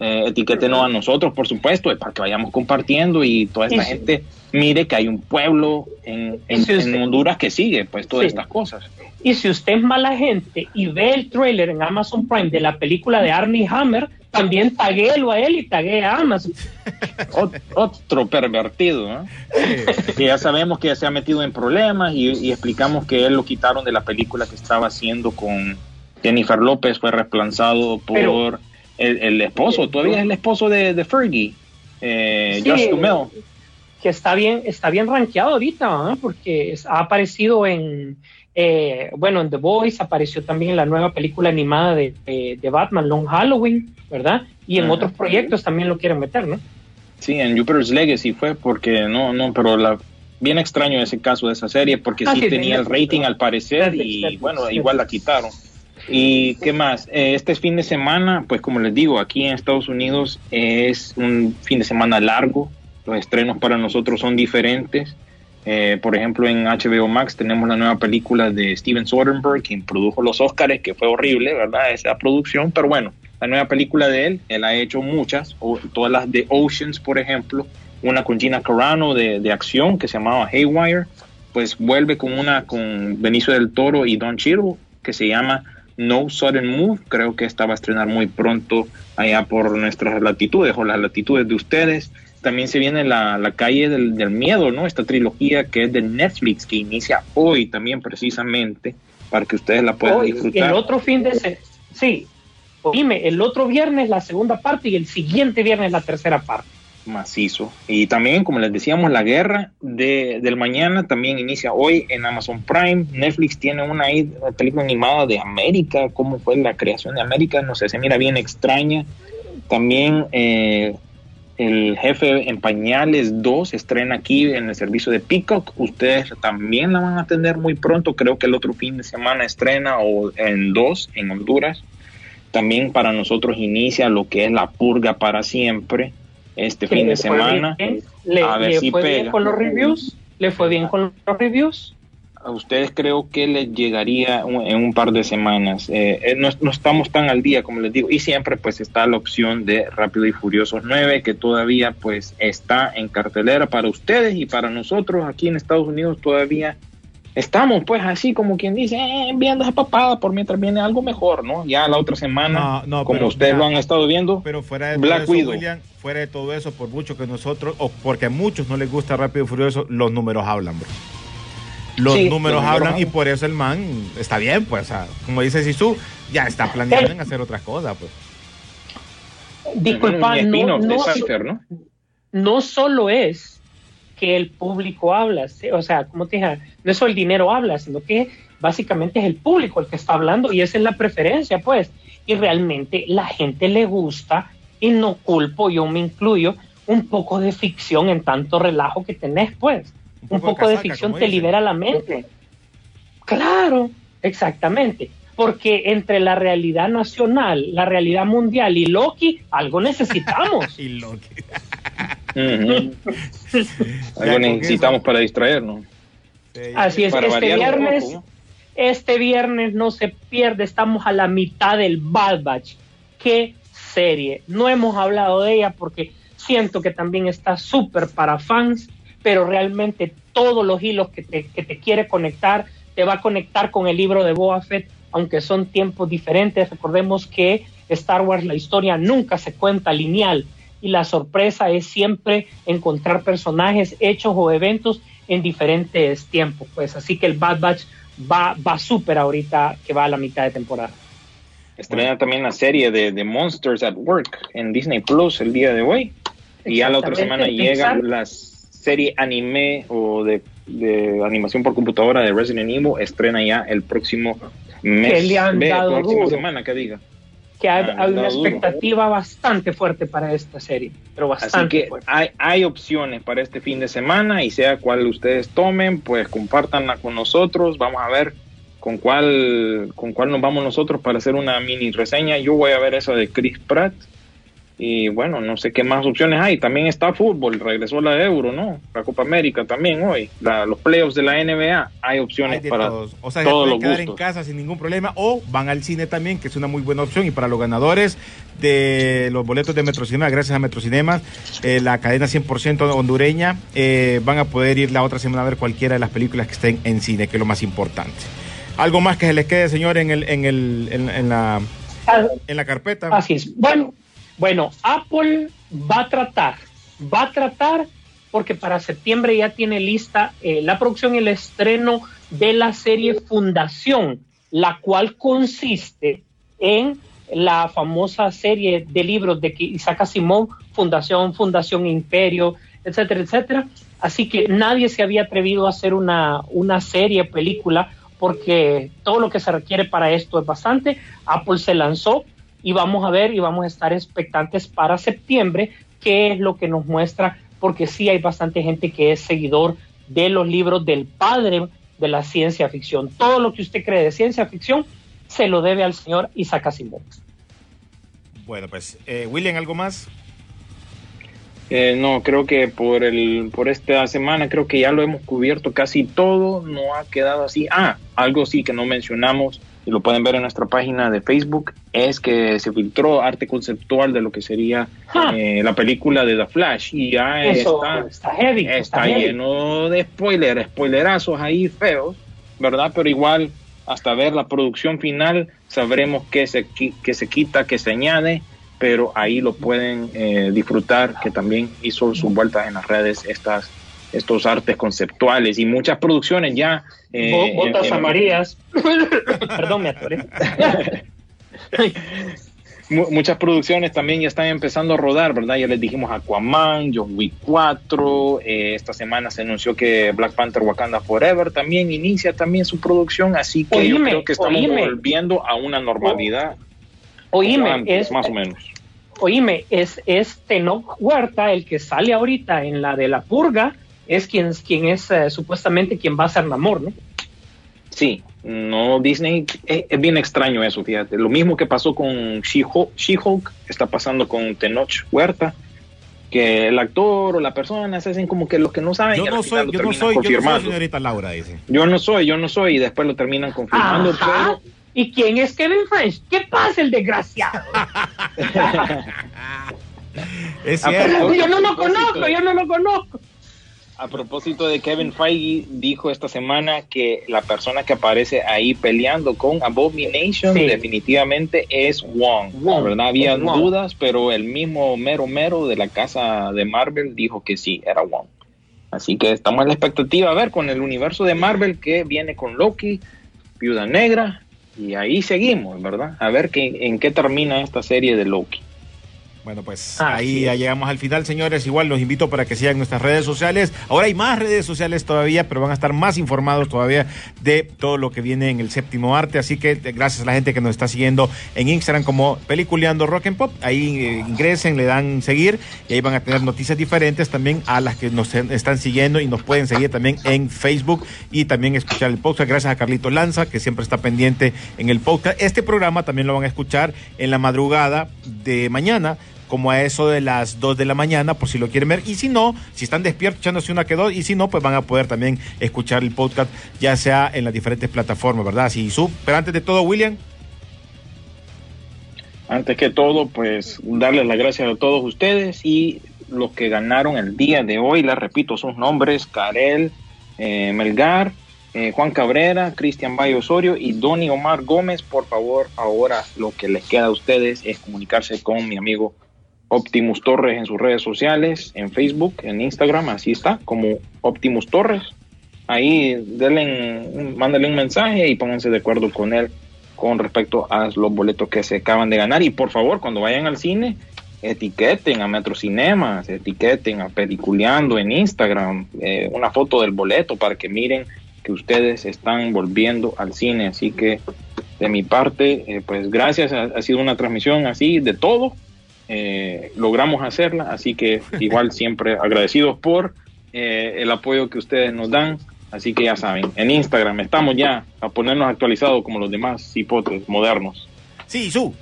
Speaker 2: Eh, etiquétenos a nosotros, por supuesto, eh, para que vayamos compartiendo y toda esta gente mire que hay un pueblo en, en-
Speaker 3: si
Speaker 2: en
Speaker 3: usted-
Speaker 2: Honduras que sigue, pues, todas
Speaker 3: Sí.
Speaker 2: estas cosas.
Speaker 3: Y si usted es mala gente y ve el trailer en Amazon Prime de la película de Arnie Hammer, también taguélo a él y tagué a Amazon.
Speaker 2: Ot- otro pervertido, ¿no? que ya sabemos que se ha metido en problemas y, y explicamos que él lo quitaron de la película que estaba haciendo con Jennifer López, fue reemplazado por
Speaker 3: Pero-
Speaker 2: el, el esposo, todavía es el esposo de, de Fergie, eh,
Speaker 3: Sí.
Speaker 2: Josh
Speaker 3: que está bien, está bien rankeado ahorita, ¿ah? porque ha aparecido en, eh, bueno, en The Voice, apareció también en la nueva película animada de, de- de Batman, Long Halloween, ¿verdad? Y en
Speaker 2: Ajá.
Speaker 3: otros proyectos también lo quieren meter, ¿no?
Speaker 2: Sí, en Jupiter's Legacy fue porque no, no, pero la bien extraño ese caso de esa serie porque
Speaker 3: Ah,
Speaker 2: sí
Speaker 3: sí,
Speaker 2: tenía el rating al parecer y bueno, igual la quitaron. ¿Y qué más? Eh, este fin de semana, pues como les digo, aquí en Estados Unidos es un fin de semana largo, los estrenos para nosotros son diferentes. Eh, por ejemplo, en HBO Max tenemos la nueva película de Steven Soderbergh, quien produjo los Oscars, que fue horrible, ¿verdad? Esa producción, pero bueno, la nueva película de él, él ha hecho muchas, todas las de Oceans, por ejemplo, una con Gina Carano de, de acción que se llamaba Haywire, pues vuelve con una con Benicio del Toro y Don Cheadle, que se llama No Sudden Move, creo que esta va a estrenar muy pronto allá por nuestras latitudes o las latitudes de ustedes. También se viene la, la calle del, del miedo, ¿no? Esta trilogía que es de Netflix, que inicia hoy también precisamente, para que ustedes la puedan
Speaker 3: Hoy,
Speaker 2: disfrutar.
Speaker 3: el otro fin de se- sí, dime, el otro viernes la segunda parte y el siguiente viernes la tercera parte.
Speaker 2: macizo. Y también, como les decíamos, la guerra de, del mañana también inicia hoy en Amazon Prime. Netflix tiene una, una película animada de América, cómo fue la creación de América, no sé, se mira bien extraña. También eh, el jefe en pañales 2 estrena aquí en el servicio de Peacock. Ustedes también la van a tener muy pronto, creo que el otro fin de semana estrena o en 2 en Honduras. También para nosotros inicia lo que es la purga para siempre este fin de semana.
Speaker 3: bien, le,
Speaker 2: A ver
Speaker 3: le
Speaker 2: si
Speaker 3: fue bien con los reviews, le fue bien con los reviews.
Speaker 2: A ustedes creo que les llegaría un- en un par de semanas. Eh, eh, no, no estamos tan al día, como les digo, y siempre pues está la opción de Rápido y Furiosos 9, que todavía pues está en cartelera para ustedes y para nosotros aquí en Estados Unidos todavía estamos pues así como quien dice, eh, viendo esa papada por mientras viene algo mejor, ¿no? Ya la otra semana,
Speaker 1: No, no,
Speaker 2: como
Speaker 1: pero
Speaker 2: ustedes lo han estado viendo,
Speaker 1: Pero fuera de
Speaker 2: Black
Speaker 1: todo eso,
Speaker 2: Widow.
Speaker 1: William, fuera de todo eso, por mucho que nosotros, o porque a muchos no les gusta Rápido y Furioso, los números hablan, bro. Los
Speaker 2: Sí,
Speaker 1: números
Speaker 2: los números
Speaker 1: hablan y por eso el man está bien, pues, o sea, como dice Sisu, ya está planeando en hacer otras cosas, pues.
Speaker 3: Disculpa, no, no,
Speaker 2: Cypher, ¿no?
Speaker 3: no solo es que el público habla, o sea, como te dije, no es solo el dinero habla, sino que básicamente es el público el que está hablando y esa es la preferencia, pues. Y realmente la gente le gusta, y no culpo, yo me incluyo, un poco de ficción en tanto relajo que tenés, pues. Un poco, de
Speaker 1: casaca,
Speaker 3: ficción te libera la mente. Claro, exactamente. Porque entre la realidad nacional, la realidad mundial y Loki, algo necesitamos.
Speaker 1: Y Loki.
Speaker 2: Algo necesitamos para distraernos.
Speaker 3: Así es,
Speaker 2: Para
Speaker 3: este viernes,
Speaker 2: poco, ¿no?
Speaker 3: este viernes no se pierde, estamos a la mitad del Bad Batch. Qué serie. No hemos hablado de ella porque siento que también está súper para fans, pero realmente todos los hilos que te, que te quiere conectar, te va a conectar con el libro de Boba Fett, aunque son tiempos diferentes. Recordemos que Star Wars, la historia nunca se cuenta lineal y la sorpresa es siempre encontrar personajes, hechos o eventos en diferentes tiempos. Pues así que el Bad Batch va, va súper ahorita que va a la mitad de temporada.
Speaker 2: Estrena también la serie de, de Monsters at Work en Disney Plus el día de hoy. Y ya la otra semana
Speaker 3: Exactamente,
Speaker 2: llega
Speaker 3: Pixar.
Speaker 2: la serie anime o de, de animación por computadora de Resident Evil. Estrena ya el próximo mes.
Speaker 3: Que le han dado
Speaker 2: próxima
Speaker 3: duro.
Speaker 2: semana, que diga.
Speaker 3: que hay, hay una expectativa bastante fuerte para esta serie, pero
Speaker 2: Así
Speaker 3: bastante
Speaker 2: que
Speaker 3: fuerte.
Speaker 2: hay, hay opciones para este fin de semana y sea cual ustedes tomen, pues compártanla con nosotros. Vamos a ver con cuál, con cuál nos vamos nosotros para hacer una mini reseña. Yo voy a ver esa de Chris Pratt. Y bueno, no sé qué más opciones hay. También está fútbol, regresó la Euro, ¿no? La Copa América también hoy. La- los playoffs de la NBA. Hay opciones
Speaker 1: Hay
Speaker 2: para
Speaker 1: todos. O sea, se pueden
Speaker 2: los
Speaker 1: quedar en casa sin ningún problema o van al cine también, que es una muy buena opción. Y para los ganadores de los boletos de Metrocinema, gracias a Metrocinema, eh, la cadena 100% hondureña, eh, van a poder ir la otra semana a ver cualquiera de las películas que estén en cine, que es lo más importante. Algo más que se les quede, señor, en, el, en, el, en, en la,
Speaker 3: Ah,
Speaker 1: en la carpeta.
Speaker 3: Así es. Bueno, bueno, Apple va a tratar, va a tratar, porque para septiembre ya tiene lista eh, la producción y el estreno de la serie Fundación, la cual consiste en la famosa serie de libros de Isaac Asimov, Fundación, Fundación Imperio, etcétera, etcétera. Así que nadie se había atrevido a hacer una, una serie, película, porque todo lo que se requiere para esto es bastante. Apple se lanzó y vamos a ver y vamos a estar expectantes para septiembre qué es lo que nos muestra, porque sí hay bastante gente que es seguidor de los libros del padre de la ciencia ficción. Todo lo que usted cree de ciencia ficción se lo debe al señor Isaac Asimov.
Speaker 1: Bueno, pues, eh, William, ¿algo más?
Speaker 2: Eh, no, creo que por el por esta semana creo que ya lo hemos cubierto casi todo, no ha quedado así. Ah, algo sí que no mencionamos y lo pueden ver en nuestra página de Facebook es que se filtró arte conceptual de lo que sería
Speaker 3: Ah.
Speaker 2: eh, la película de The Flash y ya
Speaker 3: Eso
Speaker 2: está
Speaker 3: está heavy.
Speaker 2: está
Speaker 3: está heavy.
Speaker 2: lleno de spoilers, spoilerazos ahí feos, ¿verdad? Pero igual hasta ver la producción final sabremos qué se qué se quita, qué se añade pero ahí lo pueden eh, disfrutar, que también hizo sus vueltas en las redes estas, estos artes conceptuales y muchas producciones ya. eh,
Speaker 3: Bo- Botas
Speaker 2: en- en-
Speaker 3: amarillas. Perdón, me atoré.
Speaker 2: mu- muchas producciones también ya están empezando a rodar, ¿verdad? Ya les dijimos Aquaman, John Wick 4, eh, esta semana se anunció que Black Panther Wakanda Forever también inicia también su producción, así que yo creo que estamos
Speaker 3: oíme.
Speaker 2: volviendo a una normalidad.
Speaker 3: Oíme,
Speaker 2: antes,
Speaker 3: es,
Speaker 2: más o menos.
Speaker 3: oíme, es, es Tenoch Huerta el que sale ahorita en la de la purga, es quien, quien es eh, supuestamente quien va a ser Namor, ¿no?
Speaker 2: Sí, no Disney es, es bien extraño eso, fíjate. Lo mismo que pasó con She-Hulk, She-Hulk, está pasando con Tenoch Huerta, que el actor o la persona se hacen como que los que no saben.
Speaker 1: Yo no soy, yo no soy, yo no soy señorita Laura, dice.
Speaker 2: Yo no soy, yo no soy, y después lo terminan confirmando,
Speaker 3: Ajá. ¿Y quién es Kevin French? ¿Qué pasa, el desgraciado?
Speaker 1: Es cierto.
Speaker 2: pero-
Speaker 3: yo no lo conozco, yo no lo conozco.
Speaker 2: A propósito de Kevin Feige, dijo esta semana que la persona que aparece ahí peleando con Abomination
Speaker 3: Sí.
Speaker 2: definitivamente es Wong.
Speaker 3: Wong,
Speaker 2: ¿verdad? Había
Speaker 3: Wong.
Speaker 2: dudas, pero el mismo mero mero de la casa de Marvel dijo que sí, era Wong. Así que estamos en la expectativa a ver con el universo de Marvel que viene con Loki, Viuda Negra, y ahí seguimos, ¿verdad? A ver qué, en qué termina esta serie de Loki.
Speaker 1: Bueno, pues ahí ya llegamos al final, señores. Igual los invito para que sigan nuestras redes sociales. Ahora hay más redes sociales todavía, pero van a estar más informados todavía de todo lo que viene en el séptimo arte. Así que eh, gracias a la gente que nos está siguiendo en Instagram como Peliculeando Rock and Pop. Ahí eh, ingresen, le dan seguir y ahí van a tener noticias diferentes también a las que nos están siguiendo y nos pueden seguir también en Facebook y también escuchar el podcast. Gracias a Carlito Lanza, que siempre está pendiente en el podcast. Este programa también lo van a escuchar en la madrugada de mañana como a eso de las 2 de la mañana, por si lo quieren ver. Y si no, si están despiertos echándose una que dos, y si no, pues van a poder también escuchar el podcast, ya sea en las diferentes plataformas, ¿verdad? Si sub. Pero antes de todo, William.
Speaker 2: Antes que todo, pues darles las gracias a todos ustedes y los que ganaron el día de hoy, les repito sus nombres, Karel eh, Melgar, eh, Juan Cabrera, Cristian Valle Osorio y Donny Omar Gómez. Por favor, ahora lo que les queda a ustedes es comunicarse con mi amigo Optimus Torres en sus redes sociales, en Facebook, en Instagram, así está, como Optimus Torres. Ahí denle, mándenle un mensaje y pónganse de acuerdo con él con respecto a los boletos que se acaban de ganar. Y por favor, cuando vayan al cine, etiqueten a Metro Cinemas, etiqueten a Peliculeando en Instagram, eh, una foto del boleto para que miren que ustedes están volviendo al cine. Así que de mi parte, eh, pues gracias, ha sido una transmisión así de todo, eh, logramos hacerla, así que igual siempre agradecidos por eh, el apoyo que ustedes nos dan, así que ya saben, en Instagram estamos ya a ponernos actualizados como los demás hipotes modernos.
Speaker 1: Sí, su.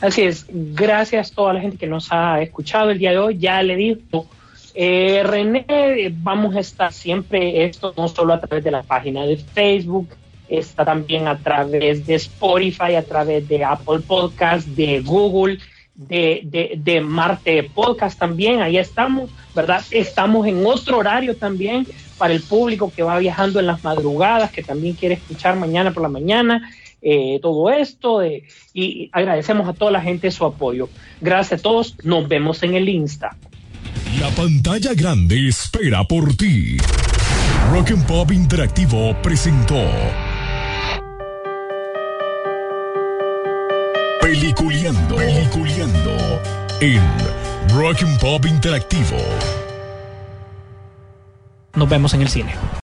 Speaker 3: Así es, gracias a toda la gente que nos ha escuchado el día de hoy. Ya le digo, eh, René, eh, vamos a estar siempre, esto no solo a través de la página de Facebook, está también a través de Spotify, a través de Apple Podcast, de Google, de, de, de Marte Podcast también, ahí estamos, ¿verdad? Estamos en otro horario también para el público que va viajando en las madrugadas, que también quiere escuchar mañana por la mañana. Eh, todo esto eh, y agradecemos a toda la gente su apoyo. Gracias a todos, nos vemos en el Insta.
Speaker 4: La pantalla grande espera por ti. Rock and Pop Interactivo presentó en Rock Pop Interactivo.
Speaker 3: Nos vemos en el cine.